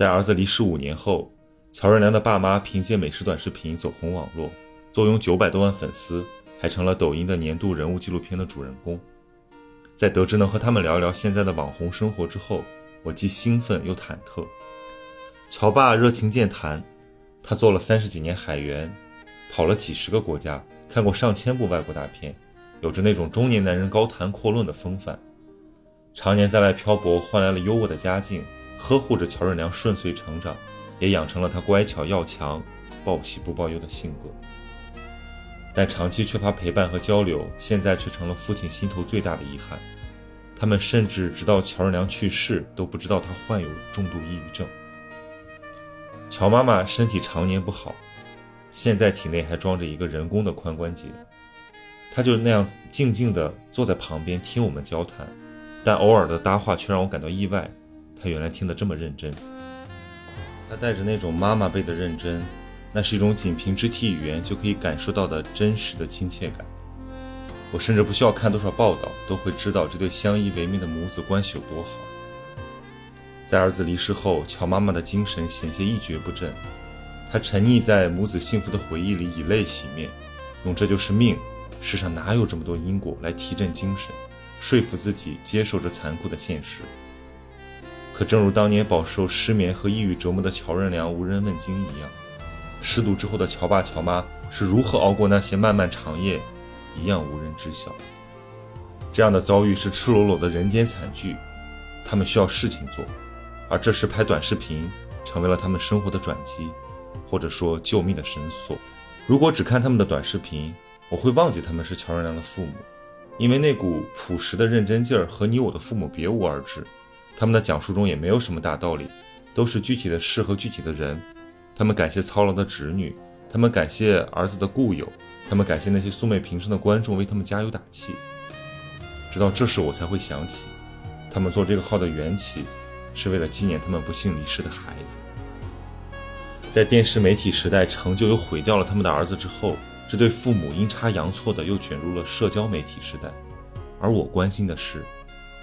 在儿子离世五年后，乔任梁的爸妈凭借美食短视频走红网络，坐拥九百多万粉丝，还成了抖音的年度人物纪录片的主人公。在得知能和他们聊一聊现在的网红生活之后，我既兴奋又忐忑。乔爸热情健谈，他做了三十几年海员，跑了几十个国家，看过上千部外国大片，有着那种中年男人高谈阔论的风范。常年在外漂泊，换来了优渥的家境，呵护着乔任梁顺遂成长，也养成了他乖巧要强、报喜不报忧的性格。但长期缺乏陪伴和交流，现在却成了父亲心头最大的遗憾。他们甚至直到乔任梁去世都不知道他患有重度抑郁症。乔妈妈身体常年不好，现在体内还装着一个人工的髋关节。她就那样静静地坐在旁边听我们交谈，但偶尔的搭话却让我感到意外。她原来听得这么认真，她带着那种妈妈辈的认真。那是一种仅凭肢体语言就可以感受到的真实的亲切感。我甚至不需要看多少报道，都会知道这对相依为命的母子关系有多好。在儿子离世后，乔妈妈的精神险些一蹶不振，她沉溺在母子幸福的回忆里，以泪洗面，用“这就是命，世上哪有这么多因果”来提振精神，说服自己接受这残酷的现实。可正如当年饱受失眠和抑郁折磨的乔任梁无人问津一样。失独之后的乔爸乔妈是如何熬过那些漫漫长夜，一样无人知晓。这样的遭遇是赤裸裸的人间惨剧，他们需要事情做，而这时拍短视频成为了他们生活的转机，或者说救命的绳索。如果只看他们的短视频，我会忘记他们是乔任梁的父母，因为那股朴实的认真劲儿和你我的父母别无二致。他们的讲述中也没有什么大道理，都是具体的事和具体的人。他们感谢操劳的侄女，他们感谢儿子的故友，他们感谢那些素昧平生的观众为他们加油打气。直到这时，我才会想起，他们做这个号的缘起，是为了纪念他们不幸离世的孩子。在电视媒体时代成就又毁掉了他们的儿子之后，这对父母阴差阳错的又卷入了社交媒体时代。而我关心的是，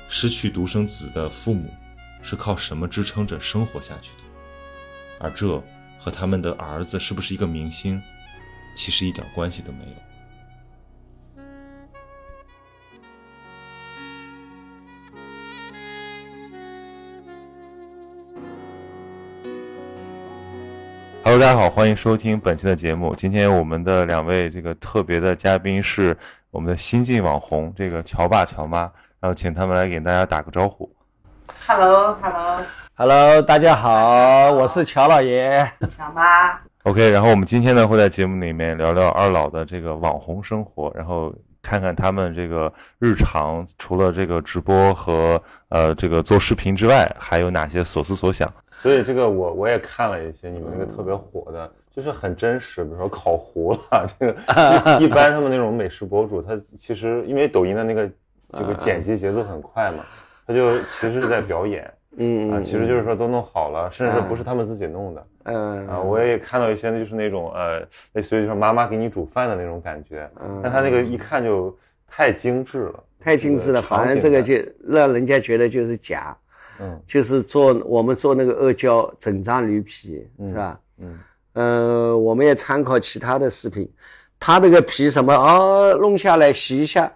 失去独生子的父母是靠什么支撑着生活下去的？而这。和他们的儿子是不是一个明星，其实一点关系都没有。Hello，大家好，欢迎收听本期的节目。今天我们的两位这个特别的嘉宾是我们的新晋网红，这个乔爸乔妈，然后请他们来给大家打个招呼。Hello，Hello。Hello，大家好，我是乔老爷，乔妈。OK，然后我们今天呢会在节目里面聊聊二老的这个网红生活，然后看看他们这个日常除了这个直播和呃这个做视频之外，还有哪些所思所想。所以这个我我也看了一些你们那个特别火的，就是很真实，比如说烤糊了，这个 一般他们那种美食博主，他其实因为抖音的那个这个剪辑节奏很快嘛，他就其实是在表演。嗯啊，其实就是说都弄好了，甚至不是他们自己弄的。嗯啊，我也看到一些，就是那种呃，类似于就是妈妈给你煮饭的那种感觉。嗯，但他那个一看就太精致了，太精致了。反正这个就让人家觉得就是假。嗯，就是做我们做那个阿胶整张驴皮，是吧？嗯，呃，我们也参考其他的视频，他这个皮什么啊，弄下来洗一下，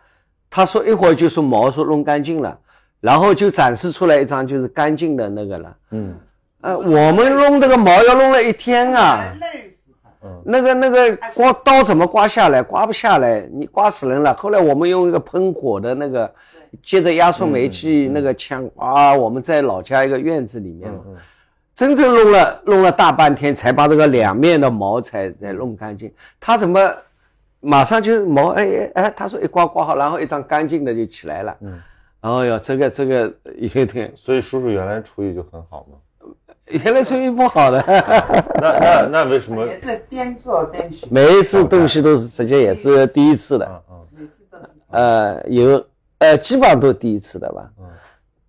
他说一会儿就说毛说弄干净了。然后就展示出来一张就是干净的那个了。嗯，呃，我们弄这个毛要弄了一天啊，累死嗯，那个那个刮刀怎么刮下来？刮不下来，你刮死人了。后来我们用一个喷火的那个，接着压缩煤气那个枪啊，我们在老家一个院子里面，真正弄了弄了大半天，才把这个两面的毛才才弄干净。他怎么马上就毛？哎哎哎，他说一刮刮好，然后一张干净的就起来了。嗯。哦哟，这个这个有点，所以叔叔原来厨艺就很好吗？原来厨艺不好的。那那那为什么？也是边做边学。每一次东西都是直接也是第一次的。嗯嗯。每次都是。呃，有呃，基本上都第一次的吧。嗯。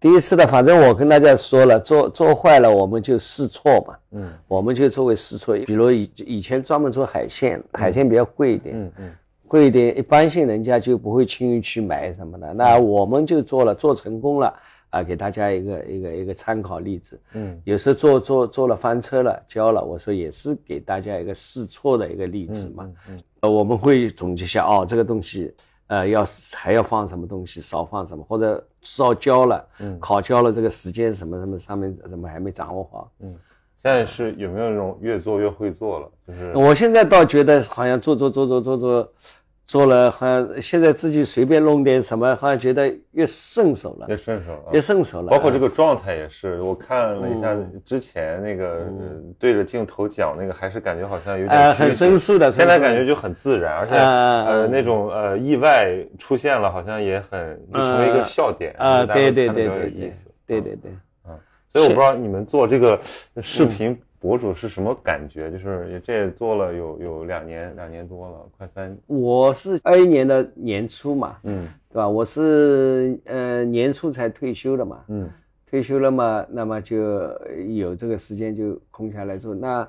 第一次的，反正我跟大家说了，做做坏了我们就试错嘛。嗯。我们就作为试错，比如以以前专门做海鲜，海鲜比较贵一点。嗯嗯。贵一点，一般性人家就不会轻易去买什么的。那我们就做了，做成功了啊，给大家一个一个一个参考例子。嗯，有时候做做做了翻车了，交了，我说也是给大家一个试错的一个例子嘛。嗯，呃，我们会总结一下哦，这个东西，呃，要还要放什么东西，少放什么，或者烧焦了，嗯，烤焦了，这个时间什么什么上面怎么还没掌握好？嗯，现在是有没有那种越做越会做了？就是我现在倒觉得好像做做做做做做。做了好像现在自己随便弄点什么，好像觉得越顺手了，越顺手了，越顺手了。包括这个状态也是，我看了一下之前那个对着镜头讲那个，还是感觉好像有点很生疏的。现在感觉就很自然，而且呃那种呃意外出现了，好像也很就成为一个笑点啊。对对对对对，对对对，嗯。所以我不知道你们做这个视频。博主是什么感觉？就是也这也做了有有两年两年多了，快三。我是二一年的年初嘛，嗯，对吧？我是呃年初才退休的嘛，嗯，退休了嘛，那么就有这个时间就空下来做。那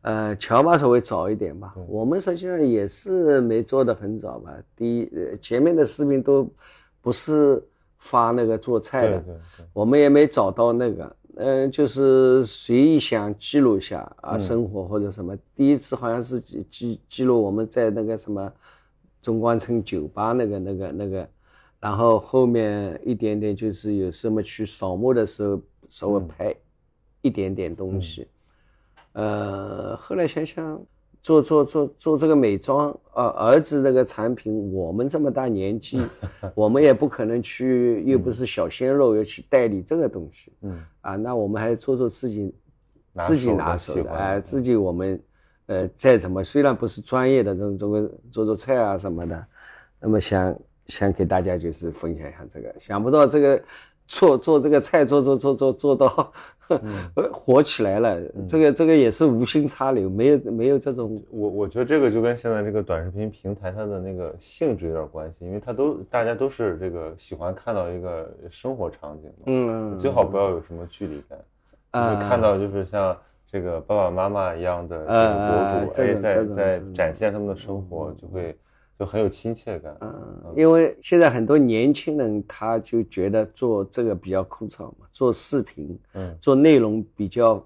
呃乔妈稍微早一点吧，我们实际上也是没做的很早吧。第一，前面的视频都不是发那个做菜的，我们也没找到那个。嗯，就是随意想记录一下啊，生活或者什么。第一次好像是记记记录我们在那个什么中关村酒吧那个那个那个，然后后面一点点就是有什么去扫墓的时候稍微拍一点点东西。呃，后来想想。做做做做这个美妆，呃，儿子那个产品，我们这么大年纪，我们也不可能去，又不是小鲜肉，要去代理这个东西，嗯，啊，那我们还是做做自己，自己拿手的，哎，自己我们，呃，再怎么虽然不是专业的这种这个做做菜啊什么的，那么想想给大家就是分享一下这个，想不到这个。做做这个菜，做做做做做到 火起来了，这个这个也是无心插柳，没有没有这种。我我觉得这个就跟现在这个短视频平台它的那个性质有点关系，因为它都大家都是这个喜欢看到一个生活场景，嗯，最好不要有什么距离感，就是看到就是像这个爸爸妈妈一样的这个博主，哎，在在展现他们的生活，就会。就很有亲切感，嗯，因为现在很多年轻人他就觉得做这个比较枯燥嘛，做视频，嗯，做内容比较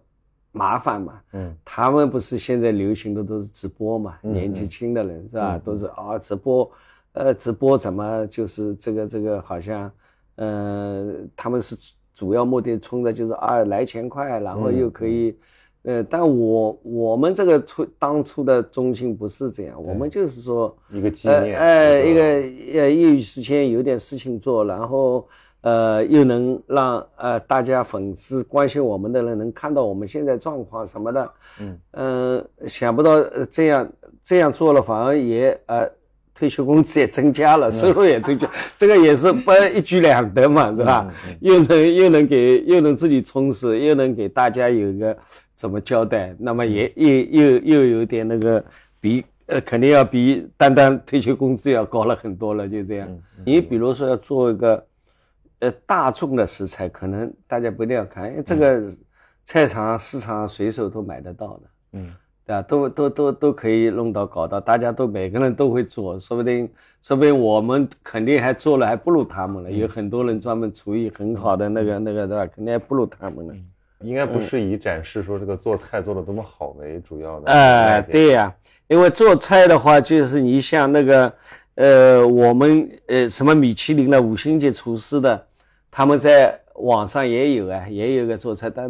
麻烦嘛，嗯，他们不是现在流行的都是直播嘛，年纪轻的人是吧，都是啊直播，呃，直播怎么就是这个这个好像，呃，他们是主要目的冲的就是啊来钱快，然后又可以。呃，但我我们这个初当初的中心不是这样，我们就是说一个纪念，哎，一个呃业余时间有点事情做，然后呃又能让呃大家粉丝关心我们的人能看到我们现在状况什么的，嗯嗯，想不到这样这样做了反而也呃退休工资也增加了，收入也增加，这个也是不一举两得嘛，对吧？又能又能给又能自己充实，又能给大家有一个。怎么交代？那么也又又又有点那个比呃，肯定要比单单退休工资要高了很多了，就这样。你比如说要做一个呃大众的食材，可能大家不一定要看，因为这个菜场市场随手都买得到的，嗯，对吧？都都都都可以弄到搞到，大家都每个人都会做，说不定说不定我们肯定还做了还不如他们了。有很多人专门厨艺很好的那个那个对吧？肯定还不如他们呢。应该不是以展示说这个做菜做的多么好为主要的。哎，对呀，因为做菜的话，就是你像那个，呃，我们呃什么米其林的五星级厨师的，他们在网上也有啊，也有个做菜，但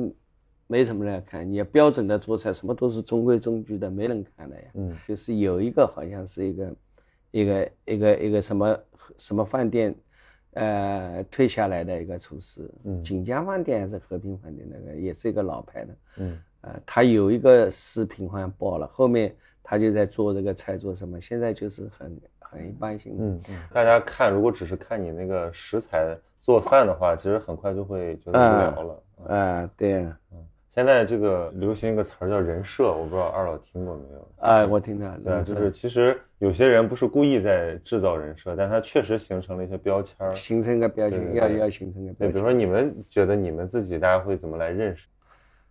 没什么人看。你标准的做菜，什么都是中规中矩的，没人看的呀。嗯，就是有一个好像是一个，一个一个一个什么什么饭店。呃，退下来的一个厨师，嗯，锦江饭店还是和平饭店那个，也是一个老牌的，嗯，呃，他有一个视频好像爆了，后面他就在做这个菜做什么，现在就是很很一般性的，嗯嗯，大家看如果只是看你那个食材做饭的话，其实很快就会觉得无聊了，啊，对，嗯。现在这个流行一个词儿叫人设，我不知道二老听过没有？哎，我听到。对，就是其实有些人不是故意在制造人设，但他确实形成了一些标签儿，形成一个标签，要要形成个标签。对，比如说你们觉得你们自己大家会怎么来认识？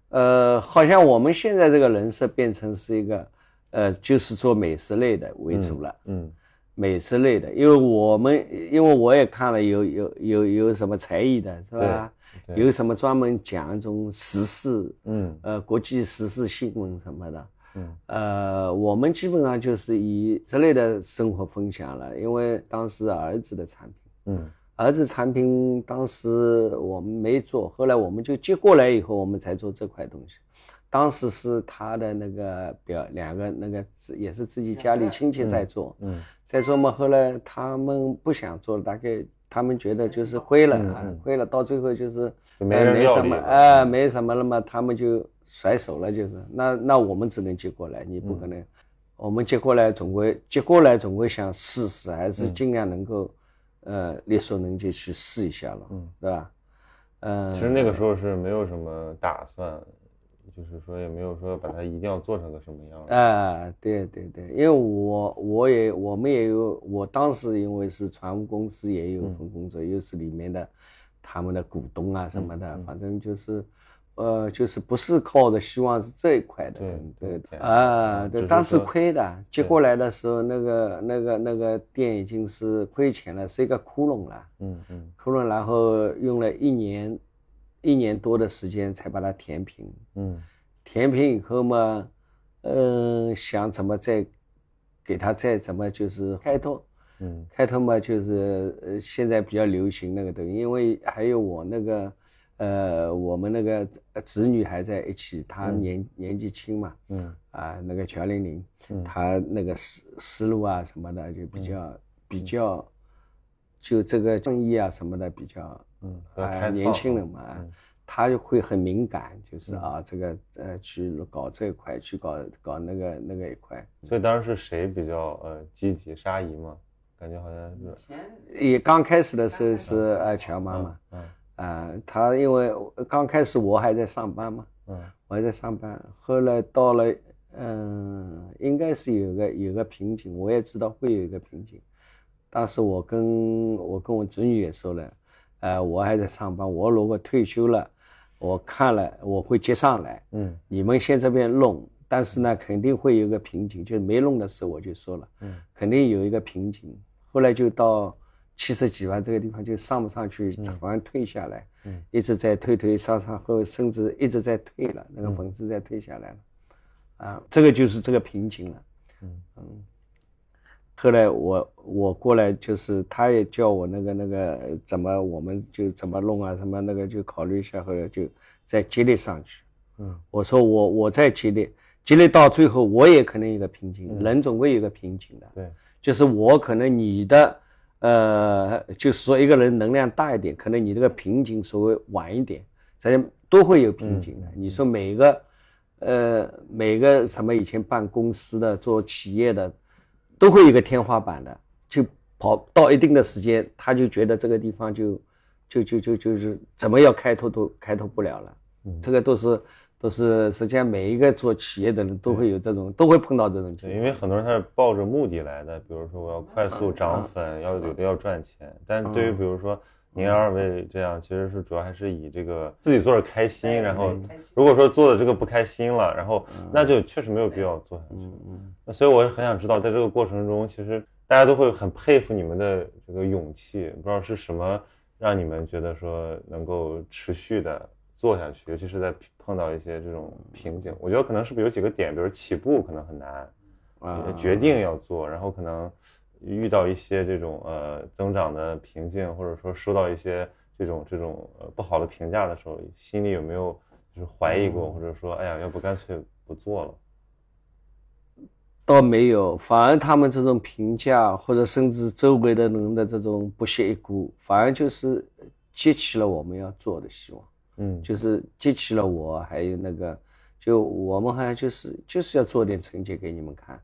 呃，好像我们现在这个人设变成是一个，呃，就是做美食类的为主了。嗯。美食类的，因为我们因为我也看了有有有有什么才艺的是吧？有什么专门讲一种时事，嗯，呃，国际时事新闻什么的，嗯，呃，我们基本上就是以这类的生活分享了，因为当时儿子的产品，嗯，儿子产品当时我们没做，后来我们就接过来以后，我们才做这块东西。当时是他的那个表两个那个也是自己家里亲戚在做，嗯，在做嘛。后来他们不想做了，大概他们觉得就是亏了啊，亏了，到最后就是没什么，哎，没什么了嘛，他们就甩手了，就是那那我们只能接过来，你不可能，我们接过来总归接过来总归想试试，还是尽量能够，呃，力所能及去试一下了，嗯，对吧？嗯，其实那个时候是没有什么打算。就是说也没有说把它一定要做成个什么样啊？对对对，因为我我也我们也有，我当时因为是船务公司也有份工作，又是里面的他们的股东啊什么的，反正就是，呃，就是不是靠着希望是这一块的，对对啊，对，当时亏的，接过来的时候那个那个那个店已经是亏钱了，是一个窟窿了，嗯嗯，窟窿，然后用了一年。一年多的时间才把它填平，嗯，填平以后嘛，嗯，想怎么再给它再怎么就是开拓，嗯，开拓嘛就是呃现在比较流行那个东西，因为还有我那个呃我们那个子女还在一起，他年年纪轻嘛，嗯，啊那个乔玲玲，嗯他那个思思路啊什么的就比较比较，就这个正义啊什么的比较。嗯，啊，年轻人嘛，他就会很敏感，就是啊，这个呃，去搞这一块，去搞搞那个那个一块。所以当时是谁比较呃积极？沙姨嘛，感觉好像是。也刚开始的时候是呃乔妈妈，嗯，啊，他因为刚开始我还在上班嘛，嗯，我还在上班，后来到了嗯，应该是有个有个瓶颈，我也知道会有一个瓶颈。当时我跟我跟我侄女也说了。呃，我还在上班。我如果退休了，我看了我会接上来。嗯，你们先这边弄，但是呢，肯定会有个瓶颈。就是没弄的时候，我就说了，嗯，肯定有一个瓶颈。后来就到七十几万这个地方就上不上去，反而退下来，嗯，一直在退退上上后，甚至一直在退了，那个粉丝在退下来了，啊，这个就是这个瓶颈了，嗯嗯。后来我我过来就是，他也叫我那个那个怎么我们就怎么弄啊，什么那个就考虑一下，后来就再接力上去。嗯，我说我我再接力，接力到最后我也可能有个瓶颈，人总归有个瓶颈的。对，就是我可能你的呃，就是说一个人能量大一点，可能你这个瓶颈稍微晚一点，咱都会有瓶颈的。你说每个呃每个什么以前办公司的做企业的。都会有个天花板的，就跑到一定的时间，他就觉得这个地方就，就就就就是怎么要开拓都开拓不了了。嗯，这个都是都是实际上每一个做企业的人都会有这种，都会碰到这种情况。因为很多人他是抱着目的来的，比如说我要快速涨粉，要有的要赚钱。但对于比如说您二位这样，其实是主要还是以这个自己做着开心，然后如果说做的这个不开心了，然后那就确实没有必要做下去。嗯嗯。所以我很想知道，在这个过程中，其实大家都会很佩服你们的这个勇气。不知道是什么让你们觉得说能够持续的做下去，尤其是在碰到一些这种瓶颈。我觉得可能是不是有几个点，比如起步可能很难，啊，决定要做，然后可能遇到一些这种呃增长的瓶颈，或者说收到一些这种这种呃不好的评价的时候，心里有没有就是怀疑过，或者说哎呀，要不干脆不做了？倒没有，反而他们这种评价，或者甚至周围的人的这种不屑一顾，反而就是激起了我们要做的希望。嗯，就是激起了我，还有那个，就我们好像就是就是要做点成绩给你们看，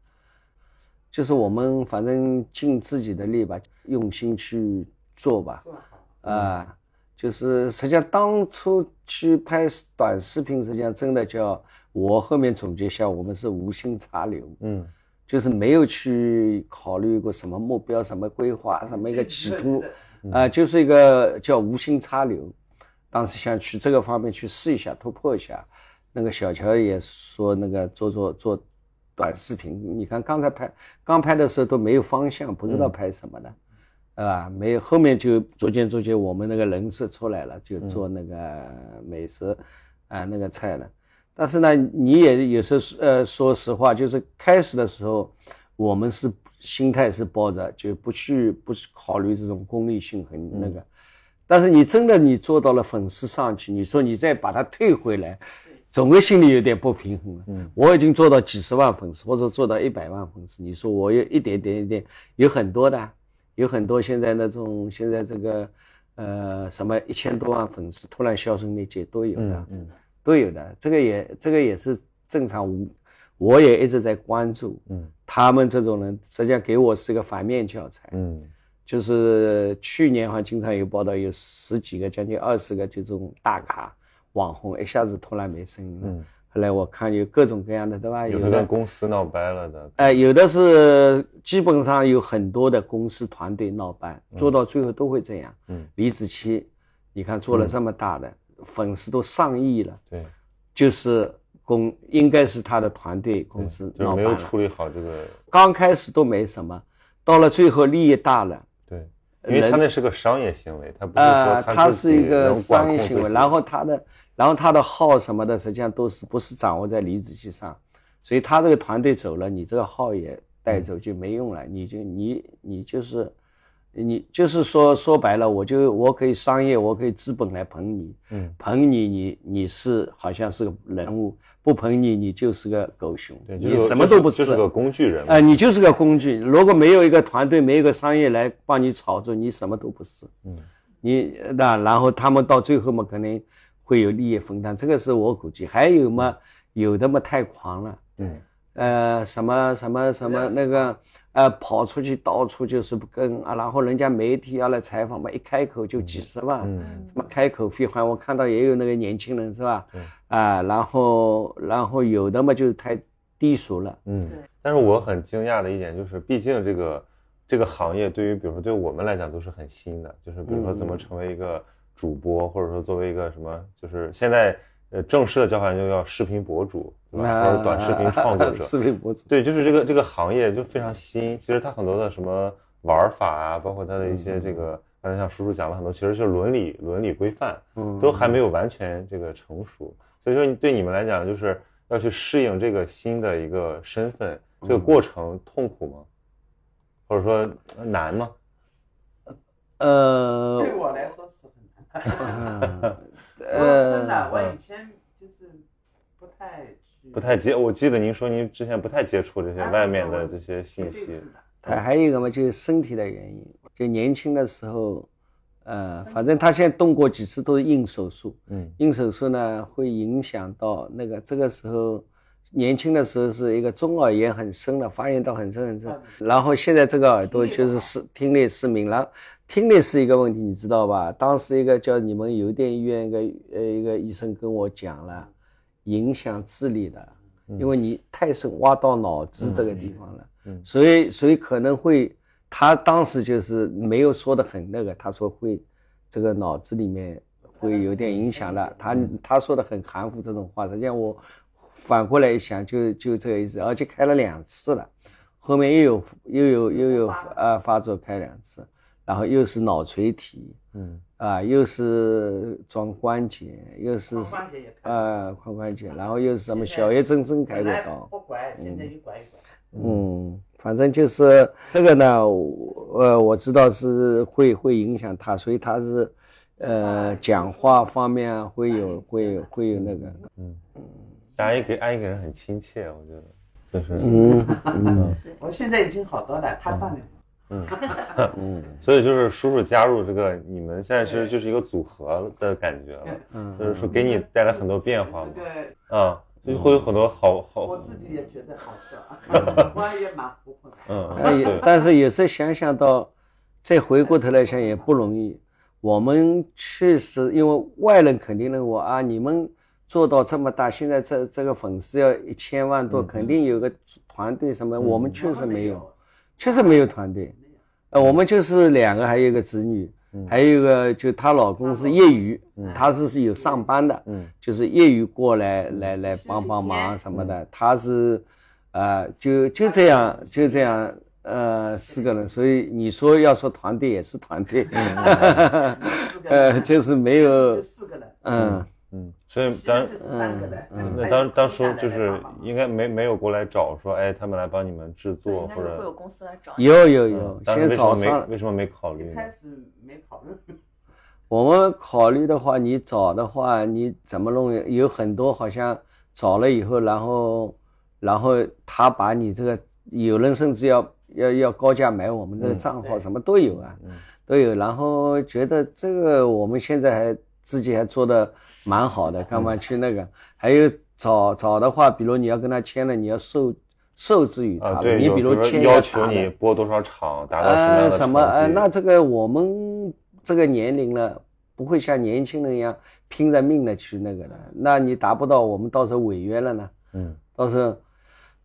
就是我们反正尽自己的力吧，用心去做吧。啊，就是实际上当初去拍短视频，实际上真的叫。我后面总结一下，我们是无心插柳，嗯，就是没有去考虑过什么目标、什么规划、什么一个企图，啊，就是一个叫无心插柳。当时想去这个方面去试一下、突破一下。那个小乔也说，那个做做做，短视频。你看刚才拍刚拍的时候都没有方向，不知道拍什么的，对吧？没有后面就逐渐逐渐我们那个人设出来了，就做那个美食啊那个菜了。但是呢，你也有时候呃说实话，就是开始的时候我们是心态是抱着就不去不去考虑这种功利性很那个。但是你真的你做到了粉丝上去，你说你再把它退回来，总归心里有点不平衡了。嗯，我已经做到几十万粉丝，或者做到一百万粉丝，你说我有一点点一点，有很多的，有很多现在那种现在这个，呃，什么一千多万粉丝突然销声匿迹都有的，嗯，都有的，这个也这个也是正常，我我也一直在关注，嗯，他们这种人实际上给我是个反面教材，嗯。就是去年好像经常有报道，有十几个、将近二十个这种大咖网红一下子突然没声音了。嗯。后来我看有各种各样的，对吧？有的跟公司闹掰了的。哎，有的是基本上有很多的公司团队闹掰，做到最后都会这样。嗯。李子柒，你看做了这么大的，粉丝都上亿了。对。就是公应该是他的团队公司闹掰了。没有处理好这个。刚开始都没什么，到了最后利益大了。因为他那是个商业行为，他不是说他是一个商业行为，然后他的，然后他的号什么的，实际上都是不是掌握在李子柒上，所以他这个团队走了，你这个号也带走就没用了，你就你你就是。你就是说说白了，我就我可以商业，我可以资本来捧你，嗯，捧你，你你是好像是个人物，不捧你，你就是个狗熊，你什么都不是，就是个工具人，哎，你就是个工具。如果没有一个团队，没有一个商业来帮你炒作，你什么都不是，嗯，你那然后他们到最后嘛，可能会有利益分担，这个是我估计。还有嘛，有的嘛太狂了，嗯，呃，什么什么什么那个。呃，跑出去到处就是不跟啊，然后人家媒体要来采访嘛，一开口就几十万，什么开口费，好像我看到也有那个年轻人是吧？啊，然后然后有的嘛就是太低俗了。嗯，但是我很惊讶的一点就是，毕竟这个这个行业对于比如说对我们来讲都是很新的，就是比如说怎么成为一个主播，或者说作为一个什么，就是现在。呃，正式的叫法就叫视频博主，对吧？或者短视频创作者。视频博主。对，就是这个这个行业就非常新。其实它很多的什么玩法啊，包括它的一些这个，刚才像叔叔讲了很多，其实就是伦理伦理规范，嗯，都还没有完全这个成熟。所以说，对你们来讲，就是要去适应这个新的一个身份，这个过程痛苦吗？或者说难吗？呃，对我来说是很难。呃，真的，我以前就是不太不太接。我记得您说您之前不太接触这些外面的这些信息。他还有一个嘛，就是身体的原因。就年轻的时候，呃，反正他现在动过几次都是硬手术。嗯。硬手术呢，会影响到那个这个时候，年轻的时候是一个中耳炎很深的，发炎到很深很深。然后现在这个耳朵就是失听力失明了。听力是一个问题，你知道吧？当时一个叫你们邮电医院一个呃一个医生跟我讲了，影响智力的，因为你太深挖到脑子这个地方了，嗯，所以所以可能会，他当时就是没有说的很那个，他说会这个脑子里面会有点影响的，他他说的很含糊这种话，实际上我反过来一想就就这个意思，而且开了两次了，后面又有又有又有呃发作开两次。然后又是脑垂体，嗯啊，又是装关节，又是呃髋关节，然后又是什么小叶增生开过刀，不拐，现在一拐一拐。嗯，反正就是这个呢，呃，我知道是会会影响他，所以他是呃讲话方面会有会会有那个，嗯嗯，阿姨给阿姨给人很亲切，我觉得就是，嗯嗯，我现在已经好多了，他帮了。嗯。嗯，所以就是叔叔加入这个，你们现在其实就是一个组合的感觉了，嗯，就是说给你带来很多变化嘛，对，啊，就会有很多好好，我自己也觉得好笑，我也蛮活泼的，嗯，但是有时候想想到，再回过头来想也不容易，我们确实因为外人肯定认为啊，你们做到这么大，现在这这个粉丝要一千万多，肯定有个团队什么，我们确实没有。确实没有团队，呃，我们就是两个，还有一个子女，还有一个就她老公是业余，他是是有上班的，嗯，就是业余过来来来帮帮忙什么的。他是，呃，就就这样，就这样，呃，四个人，所以你说要说团队也是团队，呃，就是没有四个人，嗯嗯，所以当嗯，那当当初就是应该没没有过来找说，哎，他们来帮你们制作或者会有公司来找，有有有，先找上，为什么没考虑？一开始没考虑。我们考虑的话，你找的话，你怎么弄？有很多好像找了以后，然后，然后他把你这个，有人甚至要要要高价买我们的账号，什么都有啊，都有。然后觉得这个我们现在还自己还做的蛮好的，干嘛去那个？还有找找的话，比如你要跟他签了，你要受受制于他，你比如签要求你播多少场，达到什么什么？呃，那这个我们。这个年龄了，不会像年轻人一样拼着命的去那个的。那你达不到，我们到时候违约了呢？嗯，到时候，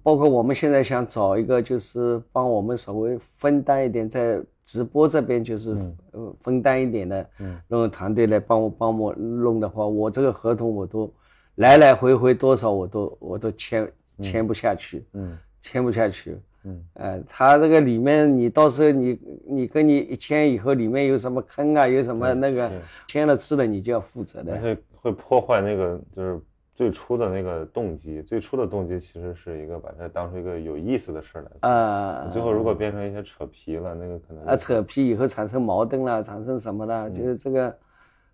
包括我们现在想找一个，就是帮我们稍微分担一点，在直播这边就是呃分担一点的，嗯，那种团队来帮我帮我弄的话，我这个合同我都来来回回多少我都我都签签不下去，嗯，签不下去。嗯，呃，他这个里面，你到时候你你跟你一签以后，里面有什么坑啊，有什么那个签了字了，你就要负责的。会会破坏那个就是最初的那个动机，最初的动机其实是一个把它当成一个有意思的事儿来。啊。最后如果变成一些扯皮了，那个可能。啊，扯皮以后产生矛盾了，产生什么的，就是这个，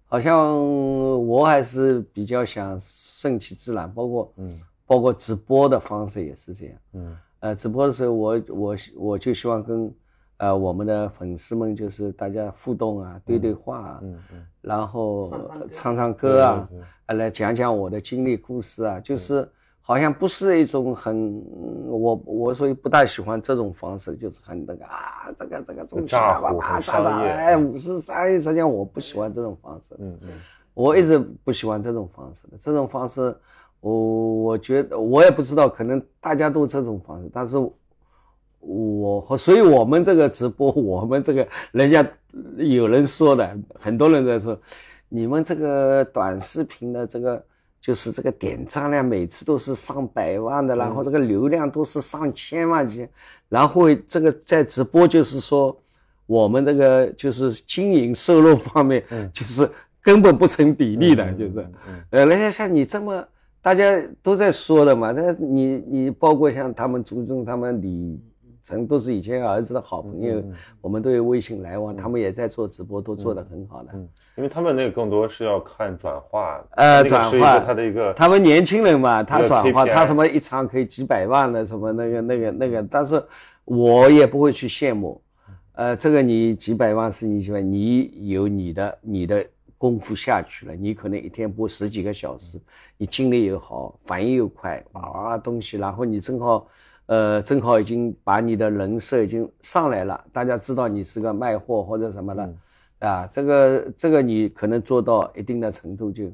好像我还是比较想顺其自然，包括嗯，包括直播的方式也是这样，嗯。呃，直播的时候，我我我就希望跟，呃，我们的粉丝们就是大家互动啊，对对话啊，嗯嗯，然后唱唱歌啊，来讲讲我的经历故事啊，就是好像不是一种很，我我所以不大喜欢这种方式，就是很那个啊，这个这个东西啊，啊，咋咋，哎，五十三亿实际上我不喜欢这种方式，嗯嗯，我一直不喜欢这种方式的，这种方式。我我觉得我也不知道，可能大家都这种方式，但是我和所以我们这个直播，我们这个人家有人说的，很多人在说，你们这个短视频的这个就是这个点赞量每次都是上百万的，然后这个流量都是上千万级，然后这个在直播就是说我们这个就是经营收入方面，就是根本不成比例的，就是，呃，人家像你这么。大家都在说的嘛，那你你包括像他们朱总、他们李晨都是以前儿子的好朋友，我们都有微信来往，他们也在做直播，都做得很好的。嗯，因为他们那个更多是要看转化，呃，转化他的一个，他们年轻人嘛，他转化，他什么一场可以几百万的什么那个那个那个，但是我也不会去羡慕，呃，这个你几百万是你喜欢，你有你的你的。功夫下去了，你可能一天播十几个小时，你精力又好，反应又快，哇哇东西，然后你正好，呃，正好已经把你的人设已经上来了，大家知道你是个卖货或者什么的，啊，这个这个你可能做到一定的程度就。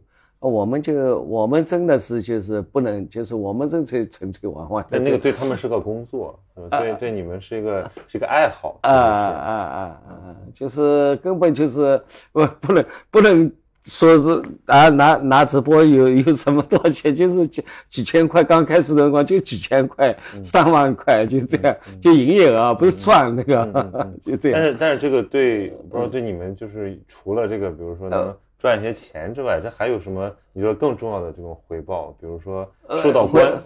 我们就我们真的是就是不能，就是我们这纯纯粹玩玩。那那个对他们是个工作，对对你们是一个是一个爱好。啊啊啊啊！就是根本就是不不能不能说是啊拿拿直播有有什么多少钱，就是几几千块，刚开始的话就几千块、上万块就这样，就营业额不是赚那个，就这样。但是但是这个对不知道对你们就是除了这个，比如说能。赚一些钱之外，这还有什么？你说更重要的这种回报，比如说受到关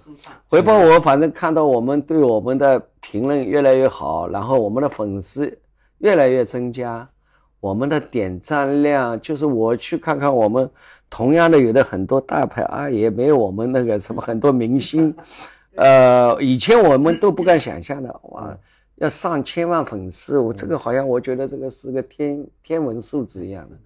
回报，我反正看到我们对我们的评论越来越好，然后我们的粉丝越来越增加，我们的点赞量，就是我去看看我们同样的有的很多大牌啊，也没有我们那个什么很多明星，呃，以前我们都不敢想象的，哇，要上千万粉丝，我这个好像我觉得这个是个天天文数字一样的。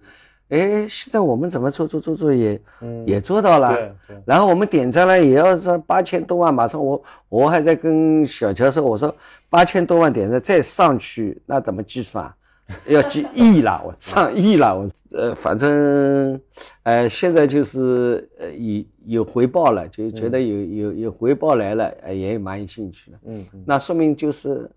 哎，现在我们怎么做做做做也，也做到了。然后我们点赞了，也要上八千多万。马上我我还在跟小乔说，我说八千多万点赞再上去，那怎么计算？要几亿了，我上亿了，我呃，反正，呃，现在就是呃有有回报了，就觉得有有有回报来了，也蛮有兴趣的。嗯，那说明就是。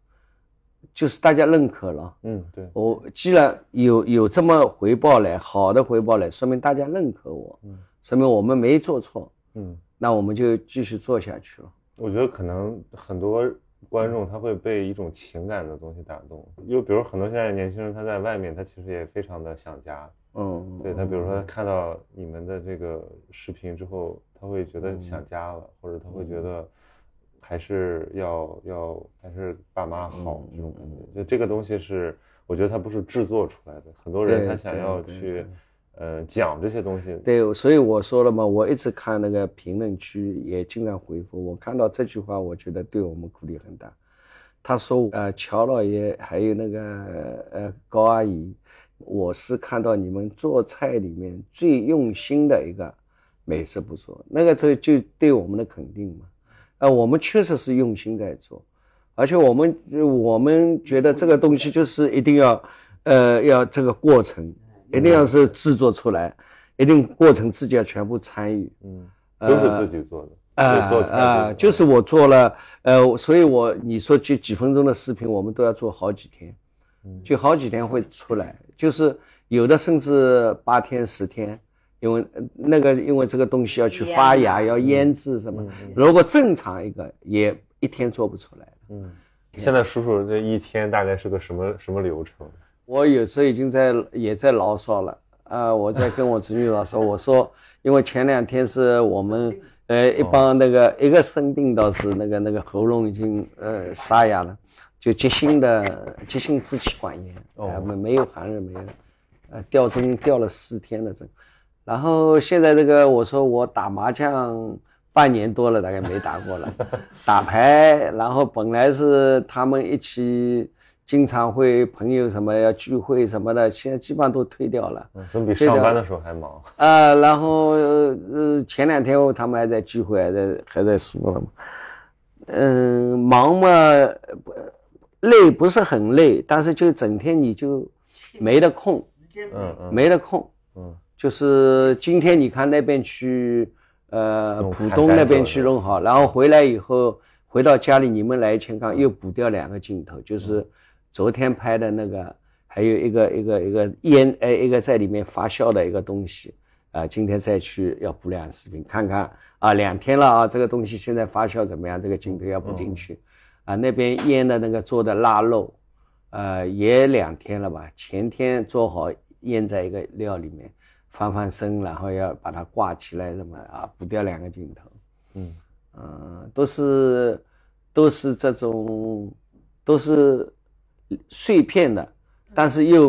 就是大家认可了，嗯，对，我既然有有这么回报来，好的回报来，说明大家认可我，嗯，说明我们没做错，嗯，那我们就继续做下去了，我觉得可能很多观众他会被一种情感的东西打动，又比如很多现在年轻人他在外面，他其实也非常的想家。嗯，对他，比如说他看到你们的这个视频之后，他会觉得想家了，或者他会觉得还是要要还是爸妈好这种感觉。就这个东西是，我觉得它不是制作出来的。很多人他想要去呃讲这些东西。对，所以我说了嘛，我一直看那个评论区也经常回复，我看到这句话，我觉得对我们鼓励很大。他说呃，乔老爷还有那个呃高阿姨。我是看到你们做菜里面最用心的一个美食不错，那个这就对我们的肯定嘛。啊，我们确实是用心在做，而且我们我们觉得这个东西就是一定要，呃，要这个过程一定要是制作出来，一定过程自己要全部参与。嗯，都是自己做的。啊啊，就是我做了，呃，所以我你说就几分钟的视频，我们都要做好几天。就好几天会出来，就是有的甚至八天十天，因为那个因为这个东西要去发芽，要腌制什么。如果正常一个也一天做不出来。嗯，现在叔叔这一天大概是个什么什么流程？我有时候已经在也在牢骚了啊！我在跟我侄女老说，我说因为前两天是我们呃一帮那个一个生病倒是那个那个喉咙已经呃沙哑了。就急性的急性支气管炎，啊，没没有寒热，没有，呃，吊针吊了四天的针，然后现在这个我说我打麻将半年多了，大概没打过了，打牌，然后本来是他们一起经常会朋友什么要聚会什么的，现在基本上都推掉了，总比上班的时候还忙。啊。然后呃前两天他们还在聚会，还在还在说了嘛，嗯，忙嘛不。累不是很累，但是就整天你就没得空，嗯嗯，没得空，嗯，就是今天你看那边去，呃，浦东那边去弄好，然后回来以后回到家里，你们来前刚又补掉两个镜头，就是昨天拍的那个，还有一个一个一个烟，哎，一个在里面发酵的一个东西，啊，今天再去要补两视频，看看啊，两天了啊，这个东西现在发酵怎么样？这个镜头要补进去。啊，那边腌的那个做的腊肉，呃，也两天了吧？前天做好腌在一个料里面，翻翻身，然后要把它挂起来，什么啊？补掉两个镜头，嗯嗯，都是都是这种，都是碎片的，但是又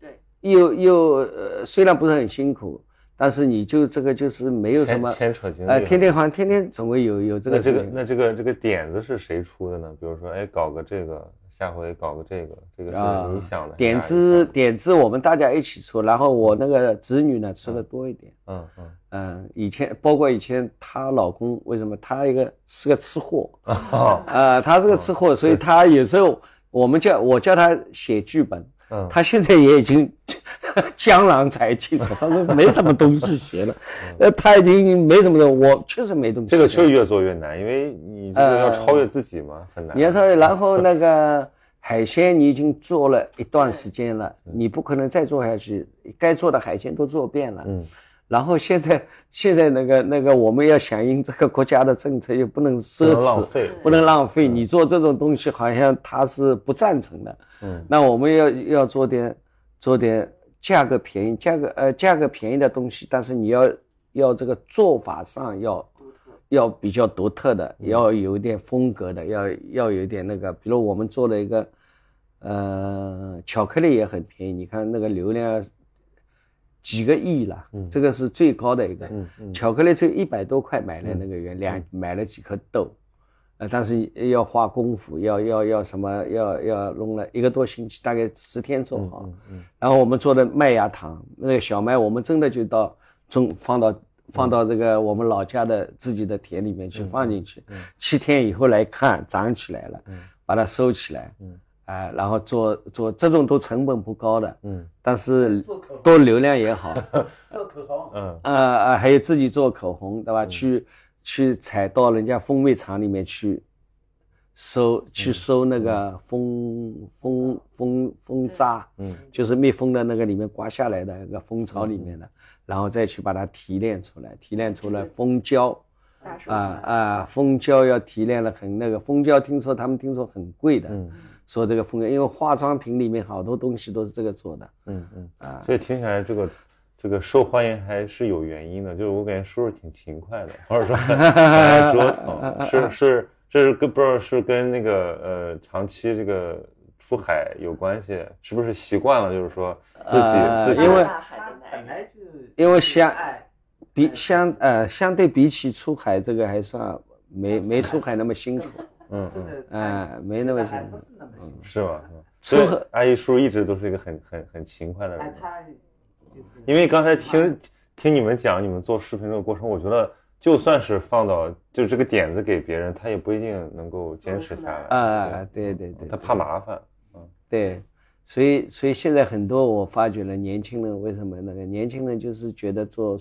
对，又又呃，虽然不是很辛苦。但是你就这个就是没有什么牵扯精力，哎，天天好像天天总会有有这个。那这个那这个这个点子是谁出的呢？比如说，哎，搞个这个，下回搞个这个，这个是你想的。点子点子我们大家一起出，然后我那个子女呢吃的多一点。嗯嗯嗯，以前包括以前她老公为什么她一个是个吃货啊？呃，他是个吃货，所以他有时候我们叫我叫他写剧本。他现在也已经 江郎才尽了，他说没什么东西写了，呃，他已经没什么东我确实没东西。这个确实越做越难，因为你这个要超越自己嘛，很难。你要超越，然后那个海鲜你已经做了一段时间了，你不可能再做下去，该做的海鲜都做遍了。嗯。然后现在 现在那个那个我们要响应这个国家的政策，又不能奢侈，不能浪费。你做这种东西，好像他是不赞成的。嗯，那我们要要做点做点价格便宜、价格呃价格便宜的东西，但是你要要这个做法上要要比较独特的，要有一点风格的，要要有一点那个，比如我们做了一个呃巧克力也很便宜，你看那个流量。几个亿了，这个是最高的一个。巧克力，只有一百多块买了那个原两买了几颗豆，呃，但是要花功夫，要要要什么，要要弄了一个多星期，大概十天做好。然后我们做的麦芽糖，那个小麦，我们真的就到种放到放到这个我们老家的自己的田里面去放进去，七天以后来看长起来了，把它收起来。哎，然后做做这种都成本不高的，嗯，但是多流量也好，做口红，嗯，呃呃，还有自己做口红，对吧？去去采到人家风味厂里面去收，去收那个蜂蜂蜂蜂渣，嗯，就是蜜蜂的那个里面刮下来的那个蜂巢里面的，然后再去把它提炼出来，提炼出来蜂胶，啊啊，蜂胶要提炼的很那个，蜂胶听说他们听说很贵的，嗯，说这个风格，因为化妆品里面好多东西都是这个做的，嗯嗯。啊，所以听起来这个这个受欢迎还是有原因的，就是我感觉叔叔挺勤快的，或者说很爱折腾，是 是，这是跟不知道是跟那个呃长期这个出海有关系，是不是习惯了，就是说自己自己因为本来就因为相。比相呃相对比起出海这个还算没没出海那么辛苦，嗯嗯嗯，没那么辛苦，是吧？所以阿姨叔一直都是一个很很很勤快的人。因为刚才听听你们讲你们做视频这个过程，我觉得就算是放到就这个点子给别人，他也不一定能够坚持下来。啊，对对对，他怕麻烦。嗯，对，所以所以现在很多我发觉了，年轻人为什么那个年轻人就是觉得做。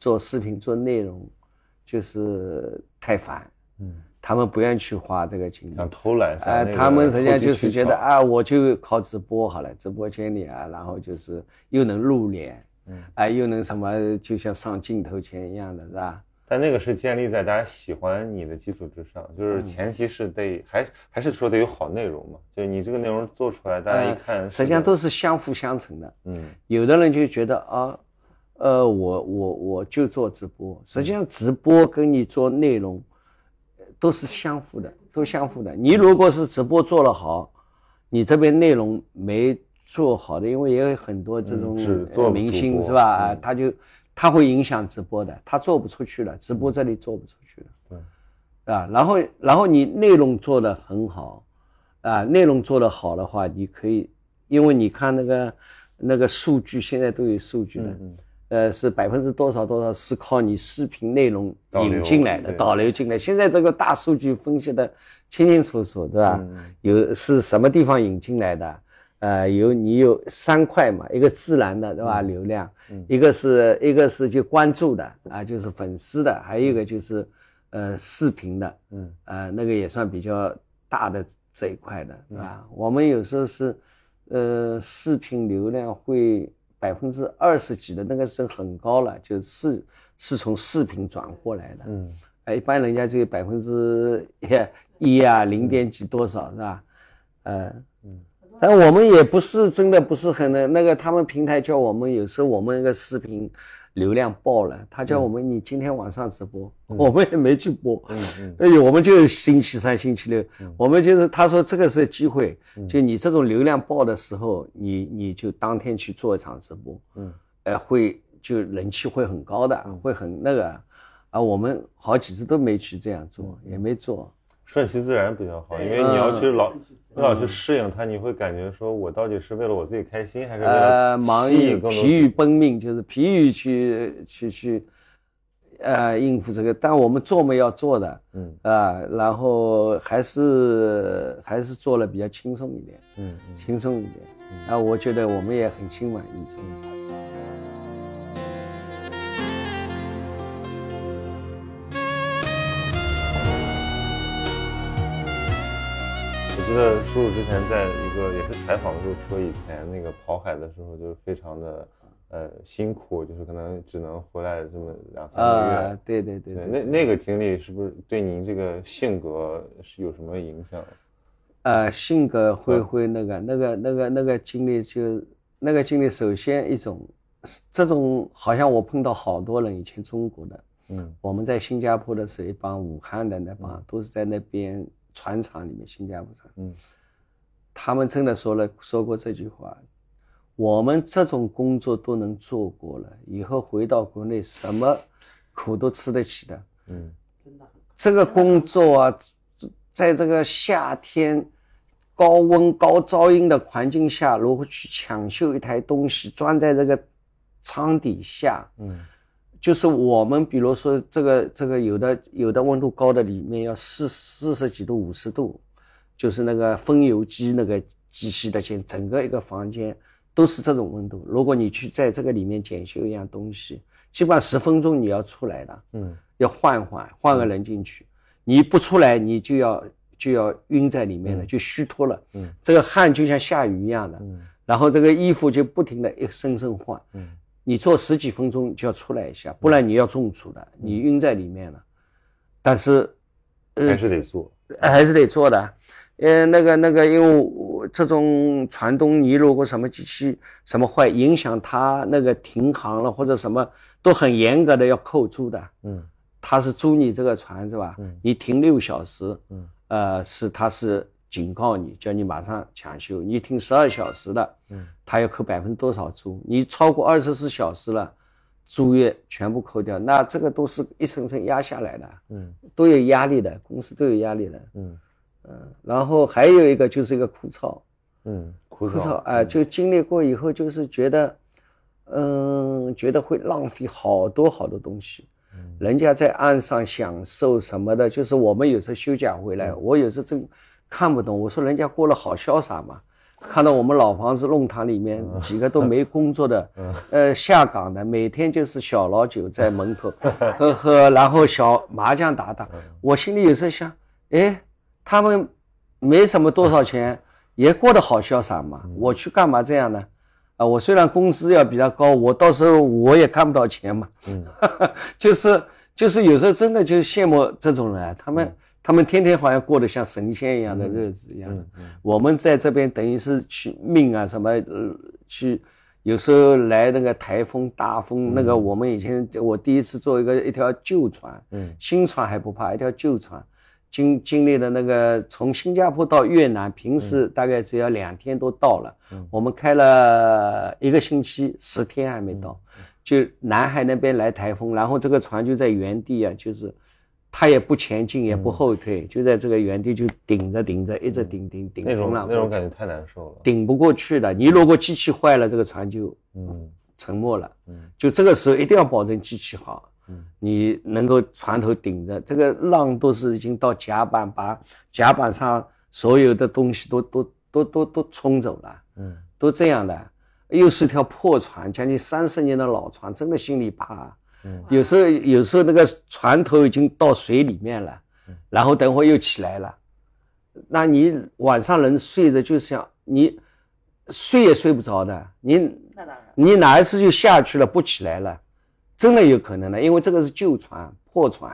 做视频做内容，就是太烦，嗯，他们不愿意去花这个精力，想偷懒，哎，他们实际上就是觉得啊，我就靠直播好了，直播间里啊，然后就是又能露脸，嗯，哎，又能什么，就像上镜头前一样的是吧？但那个是建立在大家喜欢你的基础之上，就是前提是得还还是说得有好内容嘛，就你这个内容做出来，大家一看，实际上都是相辅相成的，嗯，有的人就觉得啊。呃，我我我就做直播，实际上直播跟你做内容，都是相互的，都相互的。你如果是直播做得好，你这边内容没做好的，因为也有很多这种明星是吧？他就他会影响直播的，他做不出去了，直播这里做不出去了，对，啊，然后然后你内容做得很好，啊，内容做得好的话，你可以，因为你看那个那个数据，现在都有数据了。呃，是百分之多少多少是靠你视频内容引进来的，导流进来。现在这个大数据分析的清清楚楚，对吧？有是什么地方引进来的？呃，有你有三块嘛，一个自然的，对吧？流量，一个是一个是就关注的啊，就是粉丝的，还有一个就是呃视频的，嗯，呃那个也算比较大的这一块的，是吧？我们有时候是呃视频流量会。百分之二十几的那个是很高了，就是是从视频转过来的。嗯，哎，一般人家就有百分之一啊，零点几多少是吧？呃，嗯，但我们也不是真的不是很那那个，他们平台叫我们有时候我们那个视频。流量爆了，他叫我们你今天晚上直播，我们也没去播。嗯嗯，哎呦，我们就星期三、星期六，我们就是他说这个是机会，就你这种流量爆的时候，你你就当天去做一场直播。嗯，哎，会就人气会很高的，会很那个，啊，我们好几次都没去这样做，也没做。顺其自然比较好，因为你要去老。你老去适应它，你会感觉说，我到底是为了我自己开心，还是为了吸引更多？疲于奔命，就是疲于去去去，呃，应付这个。但我们做嘛要做的，嗯啊，然后还是还是做了比较轻松一点，嗯，轻松一点。啊，我觉得我们也很心满意足。叔叔之前在一个也是采访的时候说，以前那个跑海的时候就是非常的呃辛苦，就是可能只能回来这么两三个月。对对对，那那个经历是不是对您这个性格是有什么影响？呃，性格会会那个那个那个那个经历就那个经历，首先一种这种好像我碰到好多人以前中国的，嗯，我们在新加坡的时候，一帮武汉的那帮都是在那边。船厂里面，新加坡厂，嗯，他们真的说了说过这句话，我们这种工作都能做过了，以后回到国内什么苦都吃得起的，嗯，真的，这个工作啊，在这个夏天高温高噪音的环境下，如何去抢修一台东西，装在这个舱底下，嗯。就是我们，比如说这个这个有的有的温度高的里面要四四十几度五十度，就是那个风油机那个机器的间，整个一个房间都是这种温度。如果你去在这个里面检修一样东西，基本上十分钟你要出来的，嗯，要换换换个人进去，你不出来你就要就要晕在里面了，就虚脱了，嗯，这个汗就像下雨一样的，嗯，然后这个衣服就不停的一身身换，嗯。你做十几分钟就要出来一下，不然你要中暑的，你晕在里面了，但是还是得做，还是得做的。呃，那个那个，因为我这种传动，你如果什么机器什么坏，影响他那个停航了或者什么，都很严格的要扣住的。嗯，他是租你这个船是吧？嗯，你停六小时，嗯，呃，是他是警告你，叫你马上抢修。你停十二小时的，嗯，他要扣百分之多少租？你超过二十四小时了，租约全部扣掉。那这个都是一层层压下来的，嗯，都有压力的，公司都有压力的，嗯。嗯，然后还有一个就是一个枯燥，嗯，枯燥，哎，就经历过以后，就是觉得，嗯，觉得会浪费好多好多东西。嗯，人家在岸上享受什么的，就是我们有时候休假回来，我有时候真看不懂。我说人家过得好潇洒嘛，看到我们老房子弄堂里面几个都没工作的，呃，下岗的，每天就是小老酒在门口 喝喝，然后小麻将打打。我心里有时候想，哎。他们没什么多少钱，也过得好潇洒嘛。我去干嘛这样呢？啊，我虽然工资要比他高，我到时候我也看不到钱嘛。嗯，就是就是有时候真的就羡慕这种人，他们他们天天好像过得像神仙一样的日子一样。嗯我们在这边等于是去命啊什么呃去，有时候来那个台风大风，那个我们以前我第一次坐一个一条旧船，嗯，新船还不怕，一条旧船。经经历的那个从新加坡到越南，平时大概只要两天都到了。嗯，我们开了一个星期，十天还没到，就南海那边来台风，然后这个船就在原地啊，就是它也不前进也不后退，就在这个原地就顶着顶着，一直顶顶顶风浪。那种感觉太难受了，顶不过去的。你如果机器坏了，这个船就嗯沉没了。嗯，就这个时候一定要保证机器好。嗯你能够船头顶着，这个浪都是已经到甲板，把甲板上所有的东西都都都都都冲走了，嗯，都这样的，又是条破船，将近三十年的老船，真的心里怕。嗯，有时候有时候那个船头已经到水里面了，然后等会又起来了，那你晚上能睡着，就像你睡也睡不着的，你你哪一次就下去了，不起来了。真的有可能的，因为这个是旧船、破船，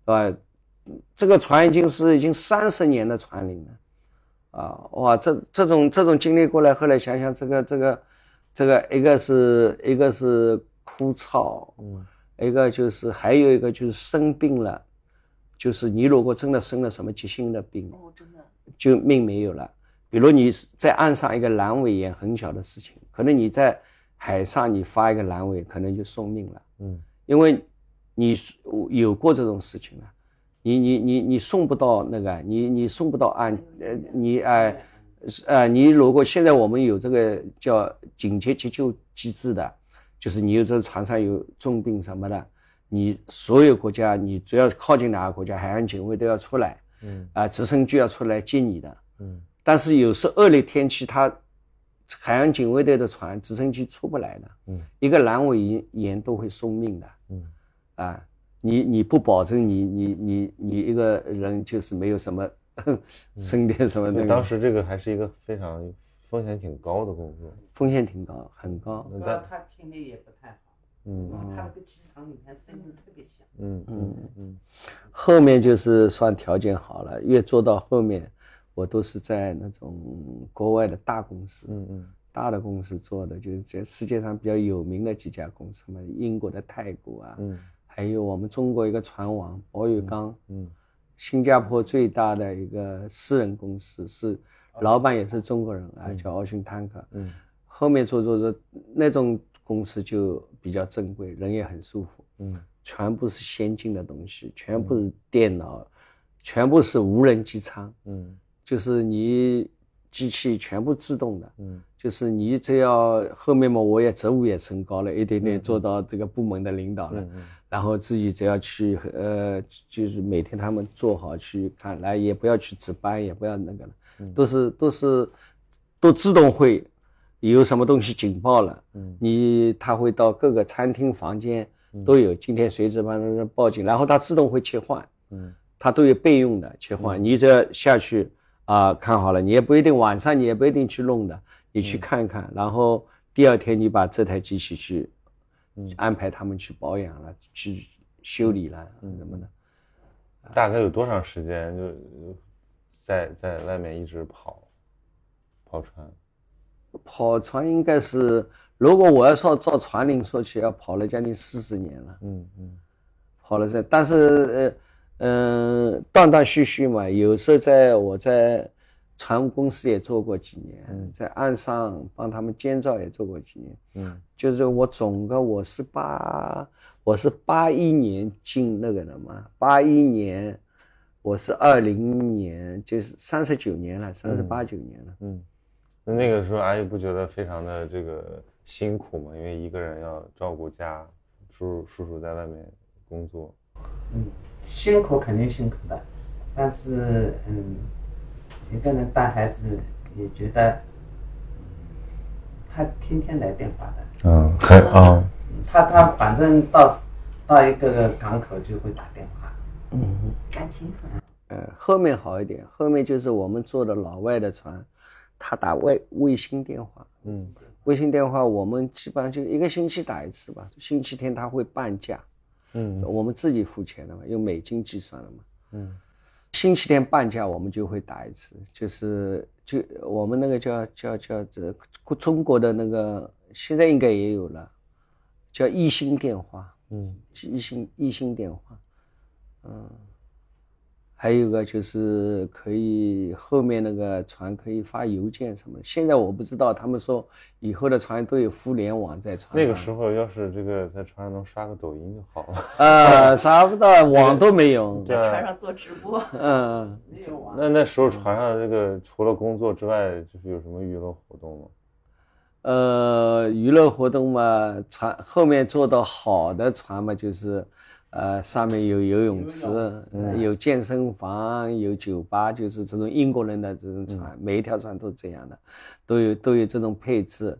是吧？这个船已经是已经三十年的船龄了，啊，哇，这这种这种经历过来，后来想想，这个这个这个，一个是一个是枯燥，嗯，一个就是还有一个就是生病了，就是你如果真的生了什么急性的病，哦，真的，就命没有了。比如你在岸上一个阑尾炎很小的事情，可能你在。海上你发一个阑尾，可能就送命了。嗯，因为你有过这种事情了，你你你你送不到那个，你你送不到岸。呃，你哎，呃，你如果现在我们有这个叫紧急急救机制的，就是你有这船上有重病什么的，你所有国家你只要靠近哪个国家，海岸警卫都要出来。嗯，啊，直升机要出来接你的。嗯，但是有时恶劣天气它。海洋警卫队的船、直升机出不来的，嗯，一个阑尾炎都会送命的，嗯，啊，你你不保证你你你你一个人就是没有什么 生点什么的。当时这个还是一个非常风险挺高的工作，风险挺高，很高。但他听力也不太好，嗯，他那个机场里面声音特别响，嗯嗯嗯，后面就是算条件好了，越做到后面。我都是在那种国外的大公司，嗯嗯，大的公司做的，就是在世界上比较有名的几家公司嘛，英国的太古啊，嗯，还有我们中国一个船王宝玉刚，嗯，新加坡最大的一个私人公司，是老板也是中国人啊，叫奥逊坦克，嗯，后面做做做那种公司就比较正规，人也很舒服，嗯，全部是先进的东西，全部是电脑，全部是无人机舱，嗯。就是你机器全部自动的，嗯，就是你只要后面嘛，我也职务也升高了一点点，做到这个部门的领导了，嗯。然后自己只要去，呃，就是每天他们做好去看，来也不要去值班，也不要那个了，都是都是都自动会有什么东西警报了，嗯，你他会到各个餐厅房间都有，今天谁值班报警，然后他自动会切换，嗯，他都有备用的切换，你只要下去。啊，看好了，你也不一定晚上，你也不一定去弄的，你去看看，然后第二天你把这台机器去安排他们去保养了，去修理了什么的，大概有多长时间？就在在外面一直跑跑船？跑船应该是，如果我要说照船龄说起，要跑了将近四十年了。嗯嗯，跑了这，但是呃嗯，断断续续嘛，有时候在我在船务公司也做过几年，在岸上帮他们监造也做过几年。嗯，就是我总个我是八，我是八一年进那个的嘛，八一年我是二零年，就是三十九年了，三十八九年了。嗯。那那个时候阿姨不觉得非常的这个辛苦吗？因为一个人要照顾家，叔叔叔叔在外面工作。嗯，辛苦肯定辛苦的，但是嗯，一个人带孩子也觉得，他天天来电话的。嗯，很啊。他他反正到到一个港口就会打电话。嗯，感情很。呃，后面好一点，后面就是我们坐的老外的船。他打卫卫星电话，嗯，卫星电话我们基本上就一个星期打一次吧。星期天他会半价，嗯，我们自己付钱的嘛，用美金计算的嘛，嗯，星期天半价我们就会打一次，就是就我们那个叫叫叫这中国的那个现在应该也有了，叫一星电话，嗯，一星一星电话，嗯。还有个就是可以后面那个船可以发邮件什么，现在我不知道，他们说以后的船都有互联网在船。那个时候要是这个在船上能刷个抖音就好了。呃，刷不到，网都没有。在船上做直播。嗯，没有网。那那时候船上这个除了工作之外，就是有什么娱乐活动吗？呃，娱乐活动嘛，船后面做的好的船嘛，就是。呃，上面有游泳池，有健身房，有酒吧，就是这种英国人的这种船，每一条船都这样的，都有都有这种配置。